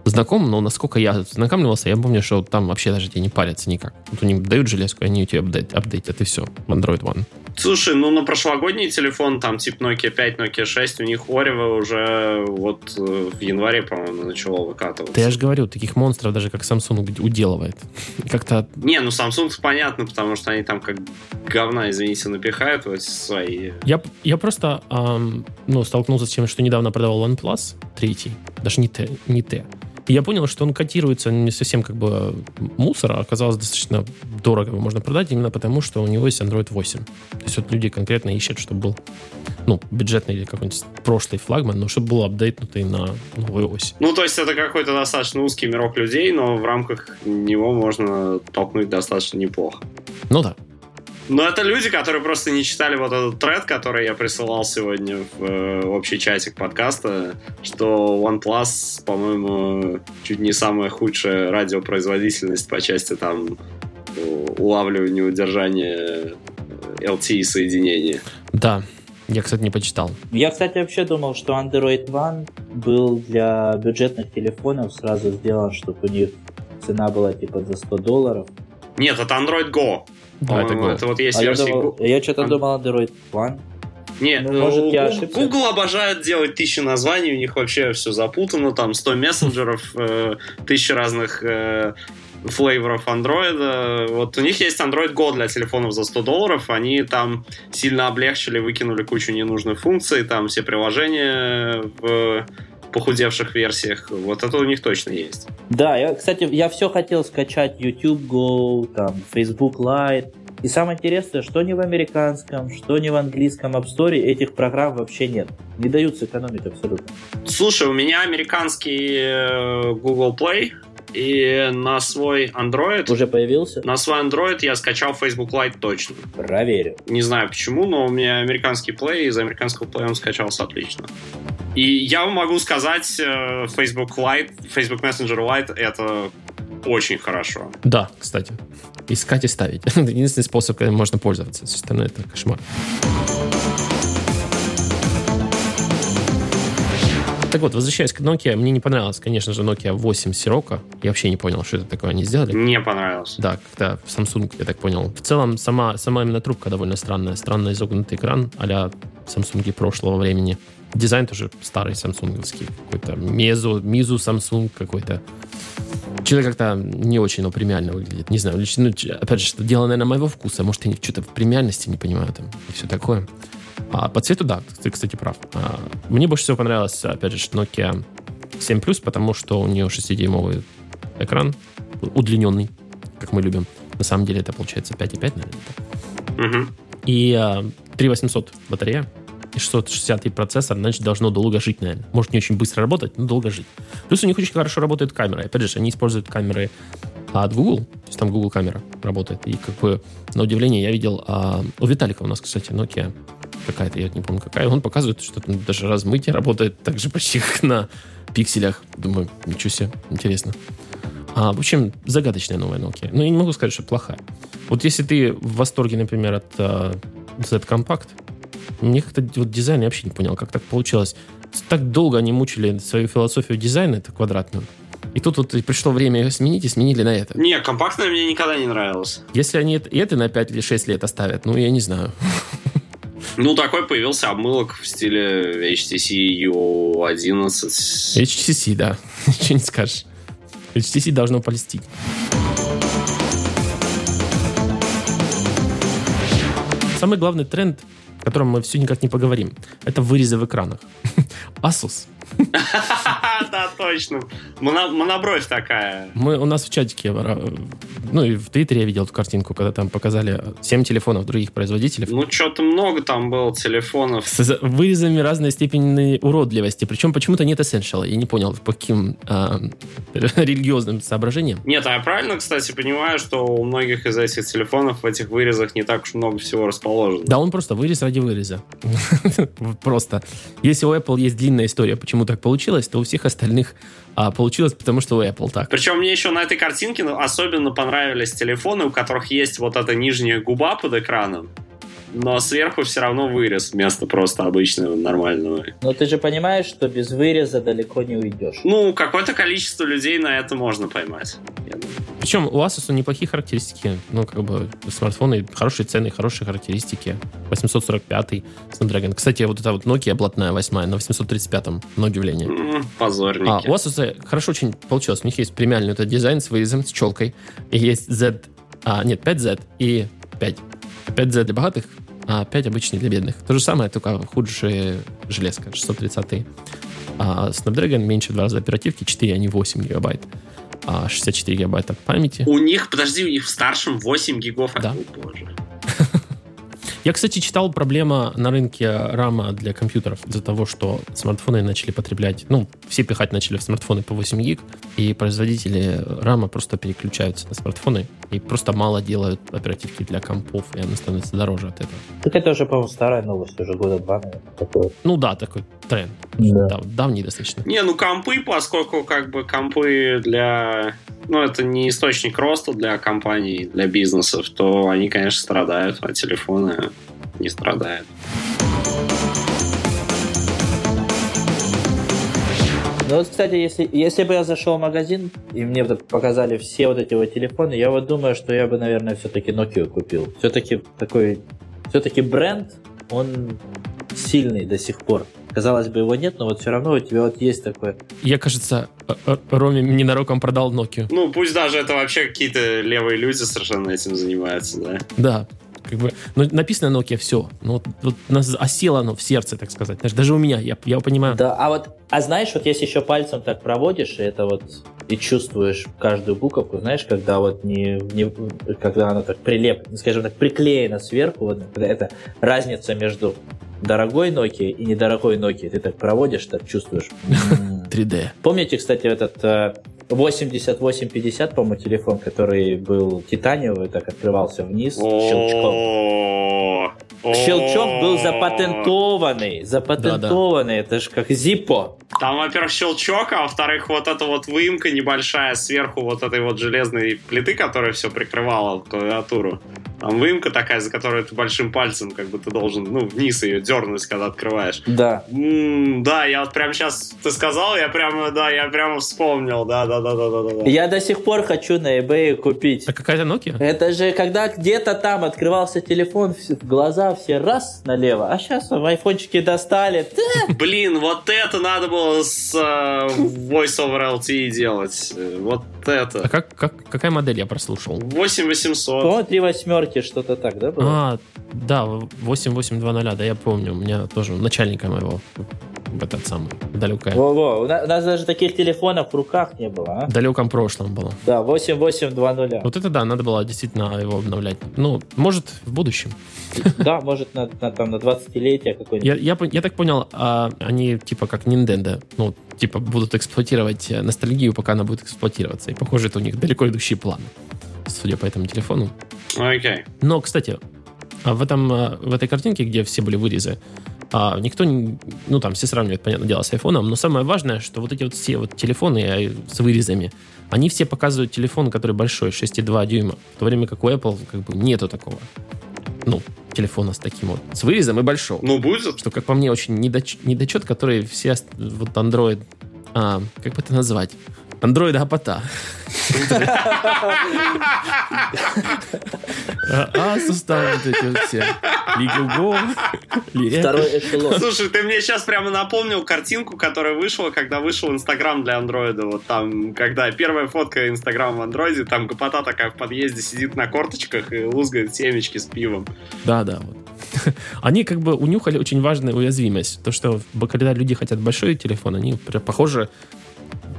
знаком, но насколько я знакомливался, я помню, что там вообще даже тебе не парятся никак. Вот они дают железку, они у тебя апдейт, апдейтят, и все, Android One. Слушай, ну на прошлогодний телефон, там типа Nokia 5, Nokia 6, у них Орево уже вот э, в январе, по-моему, начало выкатываться. Да я же говорю, таких монстров даже как Samsung уделывает. Как-то... Не, ну Samsung понятно, потому что они там как говна, извините, напихают вот свои. Я, я просто эм, ну, столкнулся с тем, что недавно продавал OnePlus 3, даже не T, не T. Я понял, что он котируется не совсем как бы мусор, а оказалось достаточно дорого его можно продать именно потому, что у него есть Android 8. То есть вот люди конкретно ищут, чтобы был ну, бюджетный или какой-нибудь прошлый флагман, но чтобы был апдейтнутый на новую ось. Ну, то есть это какой-то достаточно узкий мирок людей, но в рамках него можно толкнуть достаточно неплохо. Ну да. Но это люди, которые просто не читали вот этот тред, который я присылал сегодня в э, общий чатик подкаста, что OnePlus, по-моему, чуть не самая худшая радиопроизводительность по части там улавливания удержания LTE соединения. Да, я, кстати, не почитал. Я, кстати, вообще думал, что Android One был для бюджетных телефонов сразу сделан, чтобы у них цена была типа за 100 долларов. Нет, это Android Go. Да, это, Go. это вот есть а версия я, думал, я что-то An... думал Android One. Не, ну, может, я ошибся. Google обожает делать тысячи названий, у них вообще все запутано, там 100 мессенджеров, э, тысячи разных э, флейворов андроида. Вот у них есть Android Go для телефонов за 100 долларов, они там сильно облегчили, выкинули кучу ненужных функций, там все приложения в похудевших версиях. Вот это у них точно есть. Да, я, кстати, я все хотел скачать YouTube Go, там, Facebook Lite. И самое интересное, что ни в американском, что ни в английском App Store этих программ вообще нет. Не дают сэкономить абсолютно. Слушай, у меня американский э, Google Play, и на свой Android... Уже появился? На свой Android я скачал Facebook Lite точно. Проверю. Не знаю почему, но у меня американский Play, и из американского Play он скачался отлично. И я могу сказать, э, Facebook Lite, Facebook Messenger Lite это очень хорошо. Да, кстати. Искать и ставить. это единственный способ, когда можно пользоваться. Все остальное это кошмар. Так вот, возвращаясь к Nokia, мне не понравилось, конечно же, Nokia 8 Sirocco. Я вообще не понял, что это такое они сделали. Не понравилось. Да, когда Samsung, я так понял. В целом, сама, сама именно трубка довольно странная. Странно изогнутый экран а-ля Samsung прошлого времени. Дизайн тоже старый самсунговский. Какой-то Мезу, Мизу Samsung какой-то. Что-то как-то не очень, но премиально выглядит. Не знаю, лично, ну, опять же, что дело, наверное, моего вкуса. Может, я что-то в премиальности не понимаю там и все такое. А по цвету, да, ты, кстати, прав. А, мне больше всего понравилось, опять же, Nokia 7 Plus, потому что у нее 6-дюймовый экран, удлиненный, как мы любим. На самом деле это получается 5,5, наверное. Угу. И а, 3800 батарея, и 660 процессор, значит, должно долго жить, наверное. Может, не очень быстро работать, но долго жить. Плюс у них очень хорошо работает камера. Опять же, они используют камеры от Google, то есть там Google камера работает. И как бы, на удивление, я видел... А, у Виталика у нас, кстати, Nokia какая-то, я не помню какая, он показывает, что там даже размытие работает так же почти как на пикселях. Думаю, ничего себе, интересно. А, в общем, загадочная новая Nokia. Но я не могу сказать, что плохая. Вот если ты в восторге, например, от uh, Z Compact, мне как-то вот дизайн я вообще не понял, как так получилось. Так долго они мучили свою философию дизайна, это квадратную. И тут вот пришло время ее сменить, и сменили на это. Не, компактная мне никогда не нравилась. Если они и это на 5 или 6 лет оставят, ну, я не знаю. Ну, такой появился обмылок в стиле HTC U11. HTC, да. Ничего не скажешь. HTC должно полистить. Самый главный тренд, о котором мы все никак не поговорим, это вырезы в экранах. Asus. Моно- Монобровь такая. Мы, у нас в чатике, э, ну и в Твиттере я видел эту картинку, когда там показали 7 телефонов других производителей Ну, что-то много там было телефонов. с вырезами разной степени уродливости. Причем почему-то нет Essential. Я не понял, по каким а, религиозным соображениям. Нет, а я правильно, кстати, понимаю, что у многих из этих телефонов в этих вырезах не так уж много всего расположено. Да, он просто вырез ради выреза. Просто. Если у Apple есть длинная история, почему так получилось, то у всех остальных а, получилось, потому что у Apple так. Причем мне еще на этой картинке ну, особенно понравились телефоны, у которых есть вот эта нижняя губа под экраном, но сверху все равно вырез вместо просто обычного нормального. Но ты же понимаешь, что без выреза далеко не уйдешь. Ну, какое-то количество людей на это можно поймать. я думаю. Причем у Asus неплохие характеристики. Ну, как бы, смартфоны, хорошие цены, хорошие характеристики. 845 Snapdragon. Кстати, вот эта вот Nokia блатная восьмая на 835-м, на удивление. М, А, Позорники. у Asus хорошо очень получилось. У них есть премиальный этот дизайн с вырезом, с челкой. И есть Z, а, нет, 5Z и 5. 5Z для богатых, а 5 обычный для бедных. То же самое, только худшая железка, 630 а Snapdragon меньше в два раза оперативки, 4, а не 8 гигабайт. А 64 гигабайта памяти. У них, подожди, у них в старшем 8 гигов. Да. О, боже. Я, кстати, читал проблема на рынке рама для компьютеров из-за того, что смартфоны начали потреблять, ну, все пихать начали в смартфоны по 8 гиг, и производители рама просто переключаются на смартфоны и просто мало делают оперативки для компов, и она становится дороже от этого. Так это уже, по-моему, старая новость, уже года два, наверное, такое. Ну да, такой тренд. Да. Да, давний достаточно. Не, ну компы, поскольку как бы компы для... Ну, это не источник роста для компаний, для бизнесов, то они, конечно, страдают, а телефоны не страдают. Ну вот, кстати, если, если бы я зашел в магазин, и мне вот показали все вот эти вот телефоны, я вот думаю, что я бы, наверное, все-таки Nokia купил. Все-таки такой, все-таки бренд, он сильный до сих пор. Казалось бы, его нет, но вот все равно у тебя вот есть такое. Я, кажется, Роме ненароком продал Nokia. Ну, пусть даже это вообще какие-то левые люди совершенно этим занимаются, да. Да, как бы, ну, написано Nokia, все. Ну, вот, вот нас осело оно в сердце, так сказать. Знаешь, даже у меня, я, я понимаю. Да, а вот, а знаешь, вот если еще пальцем так проводишь, и это вот и чувствуешь каждую буковку, знаешь, когда вот не, не когда она так прилеп, скажем так, приклеена сверху, вот это разница между дорогой Nokia и недорогой Nokia. Ты так проводишь, так чувствуешь. М. 3D. Помните, кстати, этот э, 8850, по-моему, телефон, который был титаниевый, так открывался вниз щелчком. Щелчок был запатентованный, запатентованный, это же как Zippo. Там, во-первых, щелчок, а во-вторых, вот эта вот выемка небольшая сверху вот этой вот железной плиты, которая все прикрывала клавиатуру. Там выемка такая, за которую ты большим пальцем как бы ты должен, ну, вниз ее дернуть, когда открываешь. Да. М, да, я вот прям сейчас ты сказал, я прямо, да, я прямо вспомнил, да, да, да, да, да, да. Я до сих пор хочу на eBay купить. А какая-то Nokia? Это же когда где-то там открывался телефон, глаза все раз налево, а сейчас в айфончике достали. Блин, вот это надо было с э, Voice over LTE делать. Э, Вот А это. как, как, какая модель я прослушал? 8800. По-моему, три восьмерки, что-то так, да, было? А, да, 8820, да, я помню. У меня тоже начальника моего этот самый далекое, Во-во, у на- у нас даже таких телефонов в руках не было, а? в далеком прошлом было. Да, 8820. Вот это да, надо было действительно его обновлять. Ну, может, в будущем. Да, может, на, на, там, на 20-летие какой-нибудь. Я, я, я так понял, а, они типа как Nintendo, ну, типа будут эксплуатировать э, ностальгию, пока она будет эксплуатироваться. И похоже, это у них далеко идущие планы, судя по этому телефону. Окей. Но, кстати, а в, этом, э, в этой картинке, где все были вырезы, а, никто, не- ну, там все сравнивают, понятное дело, с айфоном, но самое важное, что вот эти вот все вот телефоны э, с вырезами, они все показывают телефон, который большой, 6,2 дюйма, в то время как у Apple как бы нету такого, ну, телефона с таким вот, с вырезом и большого. Ну, будет. Что, как по мне, очень недоч- недочет, который все, вот Android, а, как бы это назвать? Android апота. А Asus там вот эти вот все. Go. Второй эшелон. Слушай, ты мне сейчас прямо напомнил картинку, которая вышла, когда вышел Инстаграм для андроида. Вот там, когда первая фотка Инстаграм в андроиде, там гопота такая в подъезде сидит на корточках и лузгает семечки с пивом. Да, да. Вот. они как бы унюхали очень важную уязвимость. То, что когда люди хотят большой телефон, они, похоже,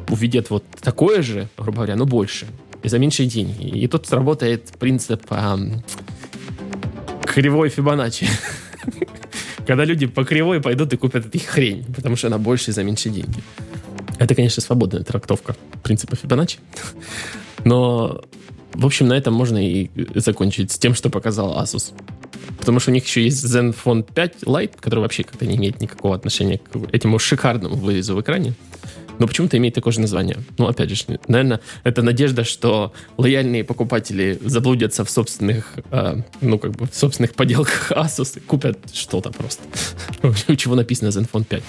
увидят вот такое же, грубо говоря, но больше. И за меньшие деньги. И тут сработает принцип эм, кривой Фибоначчи. Когда люди по кривой пойдут и купят эту хрень, потому что она больше за меньшие деньги. Это, конечно, свободная трактовка принципа Фибоначчи. Но, в общем, на этом можно и закончить с тем, что показал Asus. Потому что у них еще есть Zenfone 5 Lite, который вообще как-то не имеет никакого отношения к этому шикарному вырезу в экране но почему-то имеет такое же название. Ну, опять же, наверное, это надежда, что лояльные покупатели заблудятся в собственных, э, ну, как бы, в собственных поделках Asus и купят что-то просто, у чего написано Zenfone 5.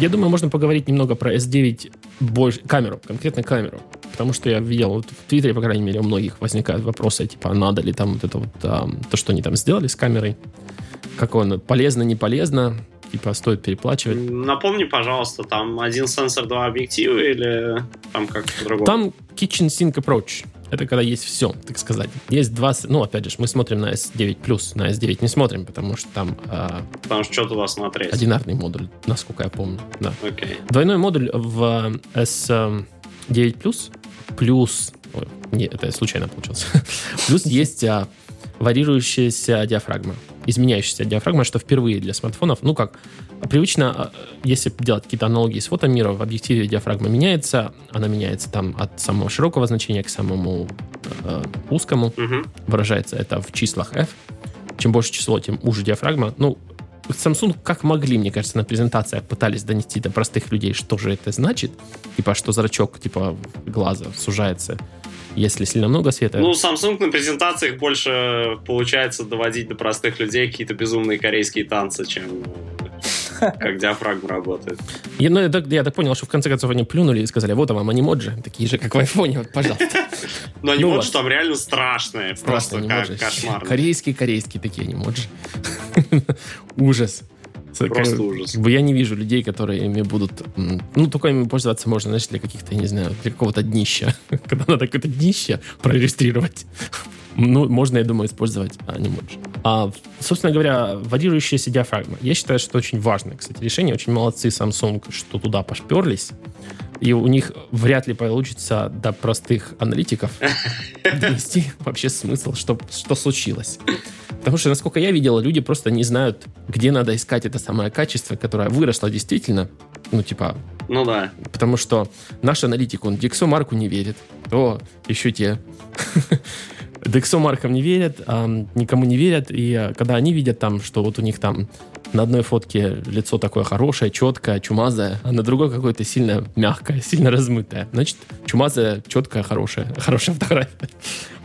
Я думаю, можно поговорить немного про S9 больше, камеру, конкретно камеру. Потому что я видел, вот в Твиттере, по крайней мере, у многих возникают вопросы, типа, а надо ли там вот это вот, а, то, что они там сделали с камерой как он, полезно, не полезно, типа стоит переплачивать. Напомни, пожалуйста, там один сенсор, два объектива или там как по-другому? Там Kitchen Sync Approach. Это когда есть все, так сказать. Есть два... Ну, опять же, мы смотрим на S9+, на S9 не смотрим, потому что там... Э, потому что что туда смотреть? Одинарный модуль, насколько я помню, да. Okay. Двойной модуль в S9+, плюс... Ой, не, это случайно получилось. плюс есть а, варьирующаяся диафрагма изменяющаяся диафрагма, что впервые для смартфонов, ну как, привычно, а, если делать какие-то аналогии с фотомиром, в объективе диафрагма меняется, она меняется там от самого широкого значения к самому э, узкому, угу. выражается это в числах f. Чем больше число, тем уже диафрагма. Ну, Samsung как могли, мне кажется, на презентациях пытались донести до простых людей, что же это значит. Типа, что зрачок, типа, глаза сужается если сильно много света. Ну, Samsung на презентациях больше получается доводить до простых людей какие-то безумные корейские танцы, чем э, как диафрагма работает. Я, ну, я, так, я так понял, что в конце концов они плюнули и сказали, вот вам анимоджи, такие же, как в айфоне, вот, пожалуйста. Но анимоджи ну там реально страшные, просто кошмар. Корейские, корейские такие анимоджи. Ужас. Просто как, ужас. Как бы я не вижу людей, которые ими будут... Ну, только ими пользоваться можно, знаешь, для каких-то, я не знаю, для какого-то днища. Когда надо какое-то днище прорегистрировать. Ну, можно, я думаю, использовать анимоджи. А, собственно говоря, варьирующаяся диафрагма. Я считаю, что очень важное, кстати, решение. Очень молодцы Samsung, что туда пошперлись. И у них вряд ли получится до простых аналитиков донести вообще смысл, что, что случилось. Потому что, насколько я видел, люди просто не знают, где надо искать это самое качество, которое выросло действительно. Ну, типа... Ну да. Потому что наш аналитик, он Диксо Марку не верит. О, еще те. Дексо Маркам не верят, а никому не верят. И а, когда они видят там, что вот у них там на одной фотке лицо такое хорошее, четкое, чумазое, а на другой какое-то сильно мягкое, сильно размытое. Значит, чумазая, четкая, хорошая. Хорошая фотография.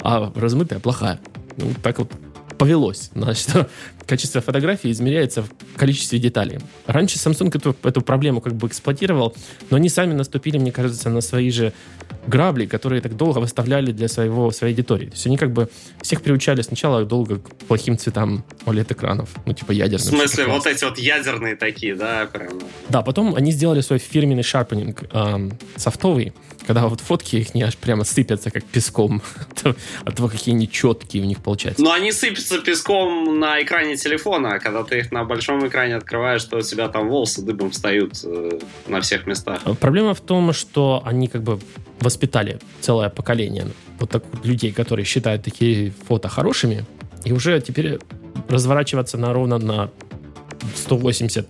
А размытая плохая. Ну, так вот повелось. Значит, качество фотографии измеряется в количестве деталей. Раньше Samsung эту, эту проблему как бы эксплуатировал, но они сами наступили, мне кажется, на свои же грабли, которые так долго выставляли для своего, своей аудитории. То есть они как бы всех приучали сначала долго к плохим цветам OLED-экранов, ну типа ядерным. В смысле, вот эти вот ядерные такие, да? Прям. Да, потом они сделали свой фирменный шарпенинг эм, софтовый, когда вот фотки их не аж прямо сыпятся как песком от того, какие они четкие у них получаются. Но они сыпятся песком на экране телефона, а когда ты их на большом экране открываешь, то у тебя там волосы дыбом встают э, на всех местах. Проблема в том, что они как бы воспитали целое поколение вот так людей, которые считают такие фото хорошими, и уже теперь разворачиваться на ровно на 180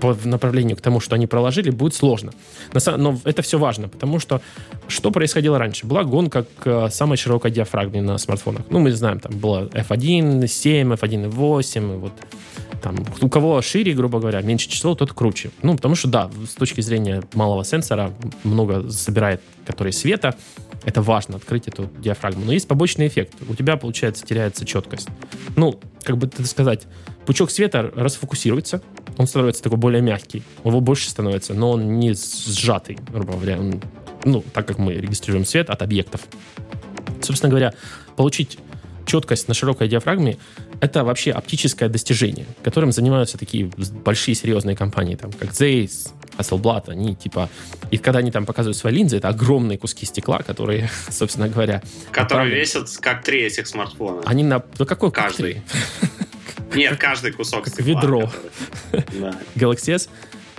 по направлению к тому, что они проложили, будет сложно. Но это все важно, потому что что происходило раньше? Была гонка к э, самой широкой диафрагме на смартфонах. Ну, мы знаем, там было F1, 7, F1, 8, и вот там, у кого шире, грубо говоря, меньше число, тот круче. Ну, потому что, да, с точки зрения малого сенсора много собирает, который света, это важно, открыть эту диафрагму. Но есть побочный эффект. У тебя, получается, теряется четкость. Ну, как бы так сказать, пучок света расфокусируется, он становится такой более мягкий, его больше становится, но он не сжатый, грубо говоря. Он, ну, так как мы регистрируем свет от объектов. Собственно говоря, получить четкость на широкой диафрагме — это вообще оптическое достижение, которым занимаются такие большие серьезные компании, там, как Zeiss, Hasselblad, они типа... И когда они там показывают свои линзы, это огромные куски стекла, которые, собственно говоря... Которые весят как три этих смартфона. Они на... Ну, какой Каждый. Нет, каждый кусок стекла. Ведро. Galaxy S.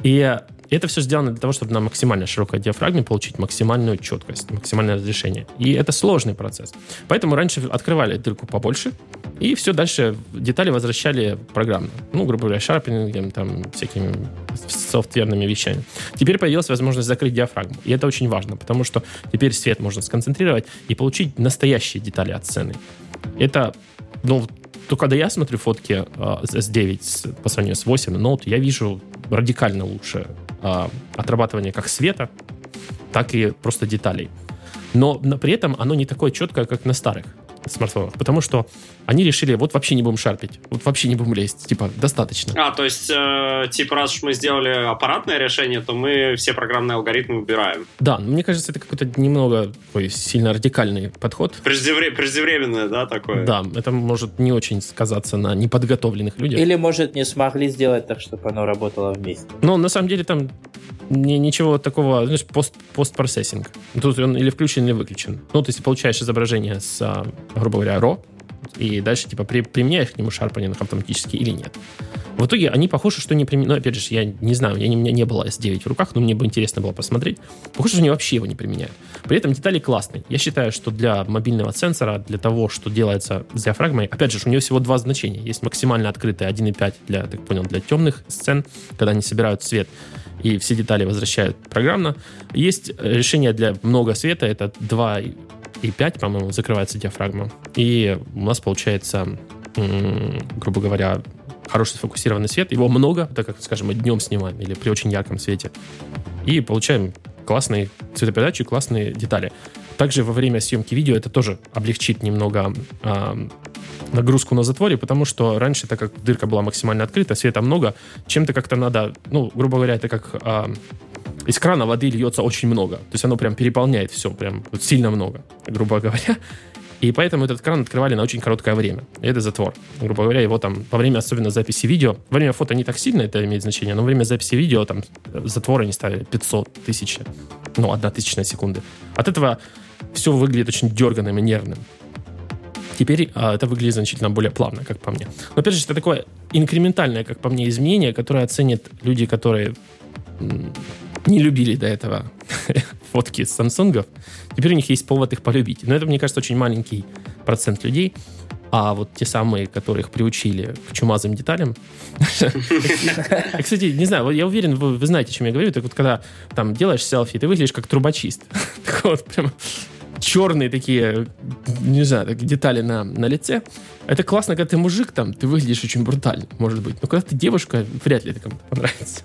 И это все сделано для того, чтобы на максимально широкой диафрагме получить максимальную четкость, максимальное разрешение. И это сложный процесс. Поэтому раньше открывали дырку побольше, и все дальше детали возвращали программно. Ну, грубо говоря, шарпингом, там, всякими софтверными вещами. Теперь появилась возможность закрыть диафрагму. И это очень важно, потому что теперь свет можно сконцентрировать и получить настоящие детали от сцены. Это, ну, то когда я смотрю фотки uh, S9 по сравнению с 8 Note, я вижу радикально лучше э, отрабатывание как света, так и просто деталей. Но, но при этом оно не такое четкое, как на старых смартфонах, потому что они решили, вот вообще не будем шарпить, вот вообще не будем лезть, типа, достаточно. А, то есть, э, типа, раз уж мы сделали аппаратное решение, то мы все программные алгоритмы убираем. Да, мне кажется, это какой-то немного такой сильно радикальный подход. Преждевре... Преждевременное, да, такое? Да, это может не очень сказаться на неподготовленных людях. Или, может, не смогли сделать так, чтобы оно работало вместе. Но, на самом деле, там не, ничего такого, знаешь, пост, постпроцессинг. Тут он или включен, или выключен. Ну, то есть получаешь изображение с, а, грубо говоря, RAW, и дальше, типа, при, применяешь к нему шарпанинг автоматически или нет. В итоге они похожи, что не применяют. Ну, опять же, я не знаю, я, у меня не было S9 в руках, но мне бы интересно было посмотреть. Похоже, что они вообще его не применяют. При этом детали классные. Я считаю, что для мобильного сенсора, для того, что делается с диафрагмой, опять же, у нее всего два значения. Есть максимально открытый 1.5 для, так понял, для темных сцен, когда они собирают цвет и все детали возвращают программно. Есть решение для много света, это 2 и 5, по-моему, закрывается диафрагма. И у нас получается, грубо говоря, хороший сфокусированный свет. Его много, так как, скажем, мы днем снимаем или при очень ярком свете. И получаем классные цветопередачи, классные детали. Также во время съемки видео это тоже облегчит немного э, нагрузку на затворе, потому что раньше, так как дырка была максимально открыта, света много, чем-то как-то надо, ну, грубо говоря, это как э, из крана воды льется очень много. То есть оно прям переполняет все, прям вот сильно много, грубо говоря. И поэтому этот кран открывали на очень короткое время. И это затвор. Грубо говоря, его там во время особенно записи видео, во время фото не так сильно это имеет значение, но во время записи видео там затворы не ставили 500 тысяч, ну, одна тысячная секунды. От этого все выглядит очень дерганым и нервным. Теперь а, это выглядит значительно более плавно, как по мне. Но опять же, это такое инкрементальное, как по мне, изменение, которое оценят люди, которые не любили до этого фотки с Samsung. Теперь у них есть повод их полюбить. Но это, мне кажется, очень маленький процент людей. А вот те самые, которых приучили к чумазым деталям. Кстати, не знаю, я уверен, вы знаете, о чем я говорю. Так вот, когда там делаешь селфи, ты выглядишь как трубочист. Так вот, прям черные такие, не знаю, такие детали на, на лице. Это классно, когда ты мужик там, ты выглядишь очень брутально, может быть. Но когда ты девушка, вряд ли это кому-то понравится.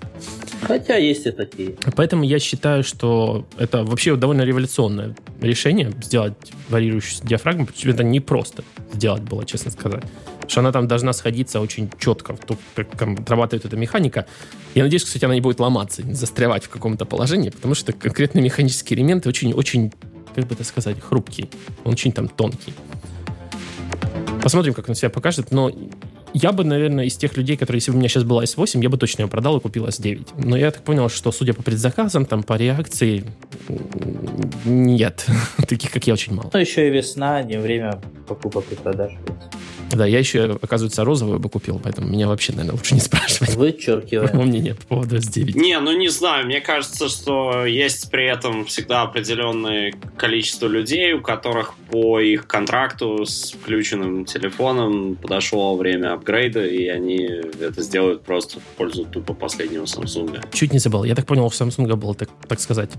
Хотя есть и такие. Поэтому я считаю, что это вообще довольно революционное решение сделать варьирующуюся диафрагму. Это не просто сделать было, честно сказать. Потому что она там должна сходиться очень четко, то, как отрабатывает эта механика. Я надеюсь, кстати, она не будет ломаться, не застревать в каком-то положении, потому что конкретно механический элемент очень-очень как бы это сказать, хрупкий. Он очень там тонкий. Посмотрим, как он себя покажет, но я бы, наверное, из тех людей, которые, если бы у меня сейчас была S8, я бы точно ее продал и купил S9. Но я так понял, что, судя по предзаказам, там, по реакции, нет. Таких, как я, очень мало. Ну, еще и весна, не время покупок и продаж. Да, я еще, оказывается, розовую бы купил, поэтому меня вообще, наверное, лучше не спрашивать. Вычеркиваем. Моего мнения по поводу S9. Не, ну не знаю, мне кажется, что есть при этом всегда определенное количество людей, у которых по их контракту с включенным телефоном подошло время апгрейда, и они это сделают просто в пользу тупо последнего Samsung. Чуть не забыл. Я так понял, у Samsung был, так, так сказать,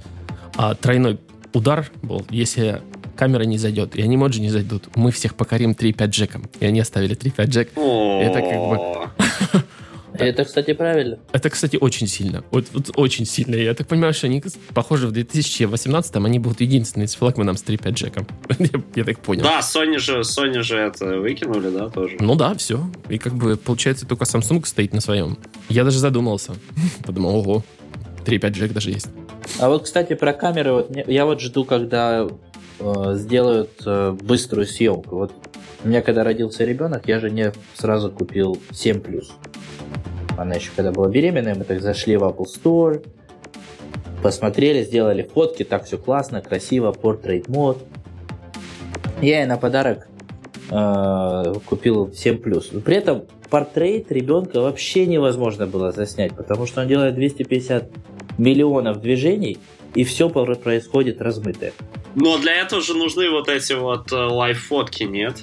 а, тройной удар был, если камера не зайдет, и они моджи не зайдут. Мы всех покорим 3.5 джеком. И они оставили 3.5 джек. Это как бы... Это, кстати, правильно. Это, кстати, очень сильно. Вот, вот очень сильно. Я так понимаю, что они, похоже, в 2018-м они будут единственные с флагманом с 3.5 джеком. я, я так понял. Да, Sony же, Sony же это выкинули, да, тоже? Ну да, все. И как бы, получается, только Samsung стоит на своем. Я даже задумался. Подумал, ого, 3.5 джек даже есть. А вот, кстати, про камеры, вот я вот жду, когда сделают э, быструю съемку. Вот У меня когда родился ребенок, я жене сразу купил 7 Она еще когда была беременная, мы так зашли в Apple Store, посмотрели, сделали фотки, так все классно, красиво, портрейт мод. Я ей на подарок э, купил 7 При этом портрет ребенка вообще невозможно было заснять, потому что он делает 250 миллионов движений, и все происходит размытое. Но для этого же нужны вот эти вот э, live-фотки, нет?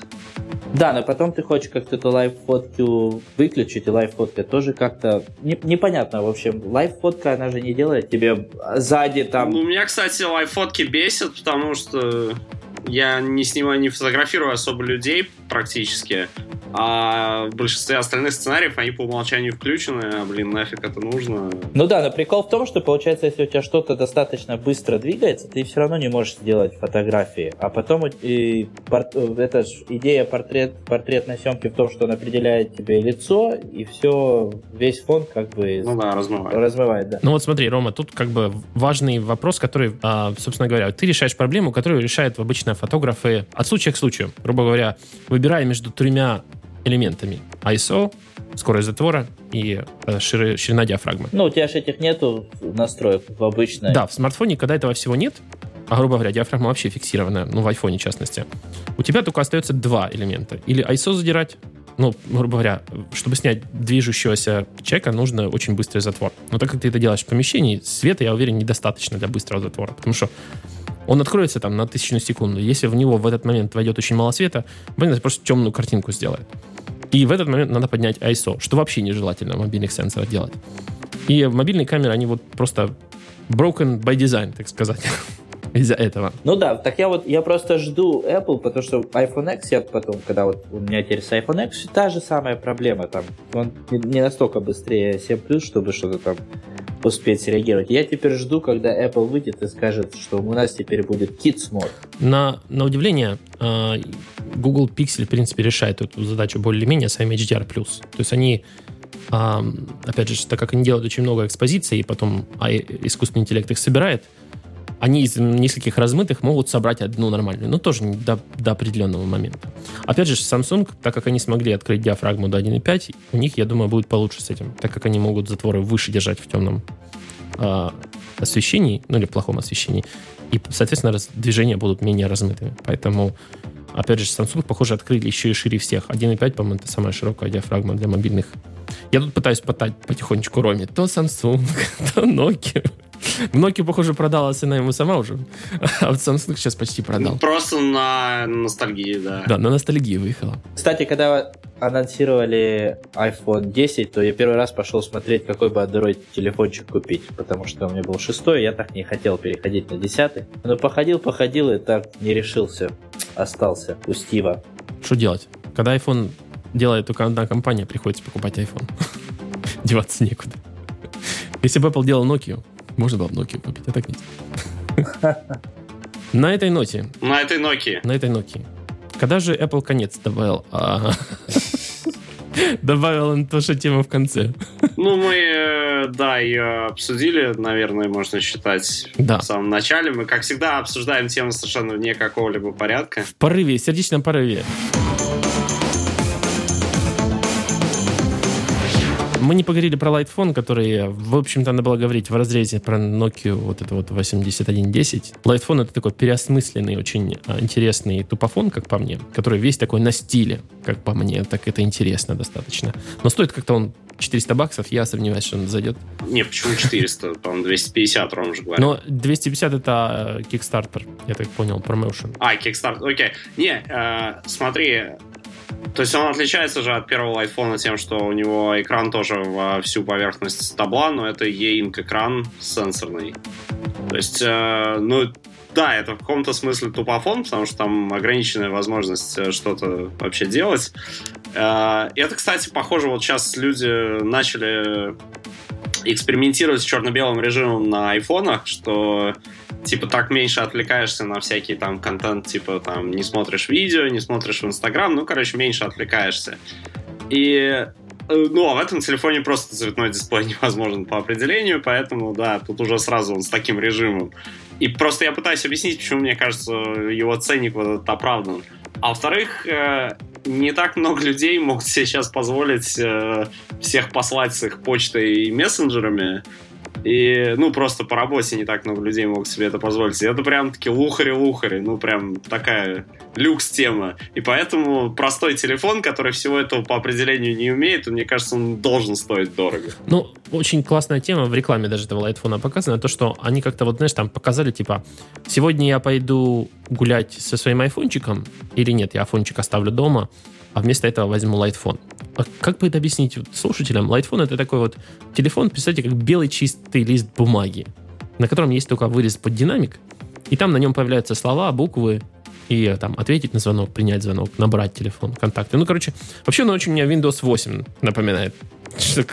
Да, но потом ты хочешь как-то эту live-фотку выключить, и live-фотка тоже как-то не, непонятно. В общем, live-фотка, она же не делает тебе сзади там... Ну, меня, кстати, live-фотки бесят, потому что я не снимаю, не фотографирую особо людей практически. А в большинстве остальных сценариев они по умолчанию включены, а, блин, нафиг это нужно. Ну да, но прикол в том, что получается, если у тебя что-то достаточно быстро двигается, ты все равно не можешь сделать фотографии. А потом и порт, эта идея портрет, портретной съемки в том, что он определяет тебе лицо, и все, весь фон как бы ну да, размывает. размывает да. Ну вот смотри, Рома, тут как бы важный вопрос, который, а, собственно говоря, ты решаешь проблему, которую решают обычно фотографы от случая к случаю. Грубо говоря, выбирая между тремя элементами. ISO, скорость затвора и э, ширина, ширина диафрагмы. Ну, у тебя же этих нету настроек в обычной. Да, в смартфоне, когда этого всего нет, а, грубо говоря, диафрагма вообще фиксированная, ну, в айфоне, в частности, у тебя только остается два элемента. Или ISO задирать, ну, грубо говоря, чтобы снять движущегося человека, нужно очень быстрый затвор. Но так как ты это делаешь в помещении, света, я уверен, недостаточно для быстрого затвора, потому что он откроется там на тысячную секунду. Если в него в этот момент войдет очень мало света, блин, просто темную картинку сделает. И в этот момент надо поднять ISO, что вообще нежелательно в мобильных сенсорах делать. И мобильные камеры, они вот просто broken by design, так сказать. из-за этого. Ну да, так я вот, я просто жду Apple, потому что iPhone X, я потом, когда вот у меня теперь с iPhone X, та же самая проблема там. Он не настолько быстрее 7 Plus, чтобы что-то там успеть среагировать. Я теперь жду, когда Apple выйдет и скажет, что у нас теперь будет Kids Mode. На, на удивление, а, Google Pixel, в принципе, решает эту задачу более-менее своим HDR+. То есть они опять же, так как они делают очень много экспозиций, и потом а искусственный интеллект их собирает, они из нескольких размытых могут собрать одну нормальную, но тоже до, до определенного момента. Опять же, Samsung, так как они смогли открыть диафрагму до 1.5, у них, я думаю, будет получше с этим, так как они могут затворы выше держать в темном э, освещении, ну или плохом освещении, и, соответственно, раз, движения будут менее размытыми. Поэтому, опять же, Samsung, похоже, открыли еще и шире всех. 1.5, по-моему, это самая широкая диафрагма для мобильных. Я тут пытаюсь потать потихонечку Роме. То Samsung, то Nokia. Nokia, похоже, продалась она ему сама уже. А вот Samsung сейчас почти продал. Просто на ностальгии, да. Да, на ностальгии выехала. Кстати, когда анонсировали iPhone 10, то я первый раз пошел смотреть, какой бы Android телефончик купить, потому что у меня был шестой, я так не хотел переходить на десятый. Но походил, походил и так не решился. Остался у Стива. Что делать? Когда iPhone делает только одна компания, приходится покупать iPhone. Деваться некуда. Если бы Apple делал Nokia, можно было Nokia купить, а так нет. На этой ноте. На этой Nokia. На этой Nokia. Когда же Apple конец добавил? А, добавил он тоже тему в конце. Ну, мы, э, да, ее обсудили, наверное, можно считать да. в самом начале. Мы, как всегда, обсуждаем тему совершенно вне какого-либо порядка. В порыве, сердечном порыве. Мы не поговорили про Lightphone, который, в общем-то, надо было говорить в разрезе про Nokia вот это вот 8110. Lightphone это такой переосмысленный, очень а, интересный тупофон, как по мне, который весь такой на стиле, как по мне, так это интересно достаточно. Но стоит как-то он 400 баксов, я сомневаюсь, что он зайдет. Не, почему 400? По-моему, 250, Ром же говорит. Но 250 это э, Kickstarter, я так понял, промоушен. А, Kickstarter, окей. Не, э, смотри, то есть он отличается же от первого iPhone тем, что у него экран тоже во всю поверхность табла, но это E-Ink экран сенсорный. То есть, э, ну, да, это в каком-то смысле тупофон, потому что там ограниченная возможность э, что-то вообще делать. Э, это, кстати, похоже, вот сейчас люди начали экспериментировать с черно-белым режимом на айфонах, что типа так меньше отвлекаешься на всякий там контент, типа там не смотришь видео, не смотришь в Инстаграм, ну, короче, меньше отвлекаешься. И э, ну, а в этом телефоне просто цветной дисплей невозможен по определению, поэтому, да, тут уже сразу он с таким режимом. И просто я пытаюсь объяснить, почему, мне кажется, его ценник вот этот оправдан. А во-вторых, э, не так много людей могут себе сейчас позволить э, всех послать с их почтой и мессенджерами. И, ну, просто по работе не так много людей могут себе это позволить. И это прям таки лухари-лухари. Ну, прям такая люкс-тема. И поэтому простой телефон, который всего этого по определению не умеет, мне кажется, он должен стоить дорого. Ну, очень классная тема, в рекламе даже этого лайтфона показана, то, что они как-то вот, знаешь, там показали, типа, сегодня я пойду гулять со своим айфончиком, или нет, я айфончик оставлю дома, а вместо этого возьму лайтфон. А как бы это объяснить слушателям? Лайтфон это такой вот телефон, представьте, как белый чистый лист бумаги, на котором есть только вырез под динамик, и там на нем появляются слова, буквы, и там ответить на звонок, принять звонок, набрать телефон, контакты. Ну, короче, вообще, ну, очень мне Windows 8 напоминает.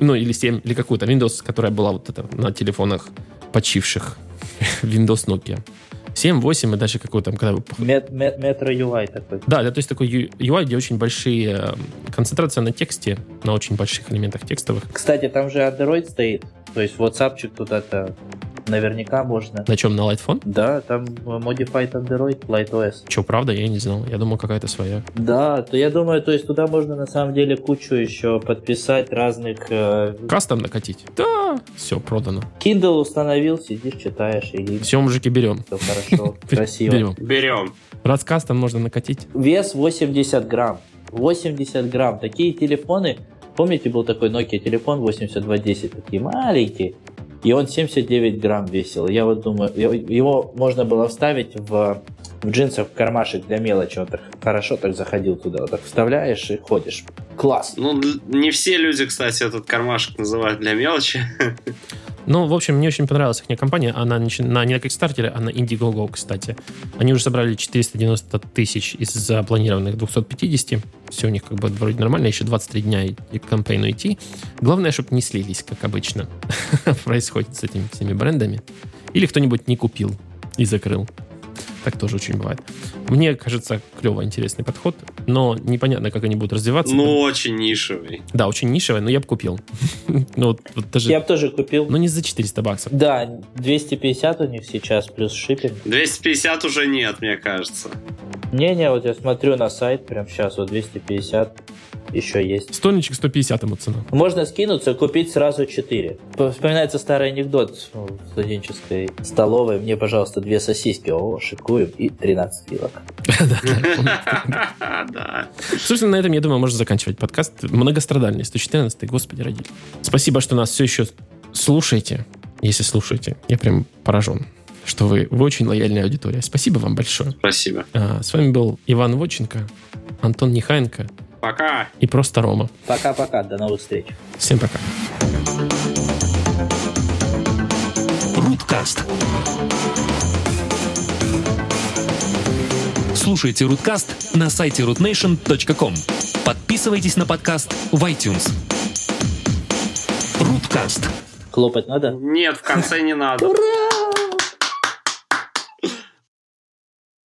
Ну, или 7, или какую-то Windows, которая была вот это на телефонах почивших. Windows Nokia. 7, 8 и даже какой там... Когда... Мет, мет, метро UI такой. Да, да, то есть такой UI, где очень большие... Э, концентрация на тексте, на очень больших элементах текстовых. Кстати, там же Android стоит. То есть WhatsApp туда-то наверняка можно. На чем, на Lightphone? Да, там Modified Android, LightOS. Че, правда? Я не знал. Я думал, какая-то своя. Да, то я думаю, то есть туда можно на самом деле кучу еще подписать разных... Э... Кастом накатить? Да, все, продано. Kindle установил, сидишь, читаешь. И... Все, мужики, берем. Все хорошо, красиво. Берем. Берем. Раз кастом можно накатить. Вес 80 грамм. 80 грамм. Такие телефоны, помните, был такой Nokia телефон 8210, такие маленькие и он 79 грамм весил. Я вот думаю, его можно было вставить в, в джинсах в кармашек для мелочи. Он так хорошо так заходил туда. Вот так вставляешь и ходишь. Класс. Ну, не все люди, кстати, этот кармашек называют для мелочи. Ну, в общем, мне очень понравилась их компания. Она на, не на Kickstarter, а на Indiegogo, кстати. Они уже собрали 490 тысяч из запланированных 250. Все у них как бы вроде нормально. Еще 23 дня и к кампейну идти. Главное, чтобы не слились, как обычно происходит с этими всеми брендами. Или кто-нибудь не купил и закрыл. Так тоже очень бывает. Мне кажется, клево, интересный подход, но непонятно, как они будут развиваться. Ну, очень нишевый. Да, очень нишевый, но я бы купил. ну, вот, вот даже... Я бы тоже купил. Но не за 400 баксов. Да, 250 у них сейчас, плюс шиппинг. 250 уже нет, мне кажется. Не-не, вот я смотрю на сайт, прям сейчас, вот 250 еще есть. Стольничек 150 ему цена. Можно скинуться, купить сразу 4. Вспоминается старый анекдот в студенческой столовой. Мне, пожалуйста, две сосиски. О, шикуем. И 13 вилок. Собственно, на этом, я думаю, можно заканчивать подкаст. Многострадальный, 114 господи, родители. Спасибо, что нас все еще слушаете. Если слушаете, я прям поражен что вы, вы очень лояльная аудитория. Спасибо вам большое. Спасибо. А, с вами был Иван Воченко, Антон Нехаенко. Пока. И просто Рома. Пока-пока. До новых встреч. Всем пока. Руткаст. Слушайте Руткаст на сайте rootnation.com. Подписывайтесь на подкаст в iTunes. Руткаст. Хлопать надо? Нет, в конце не надо. Ура!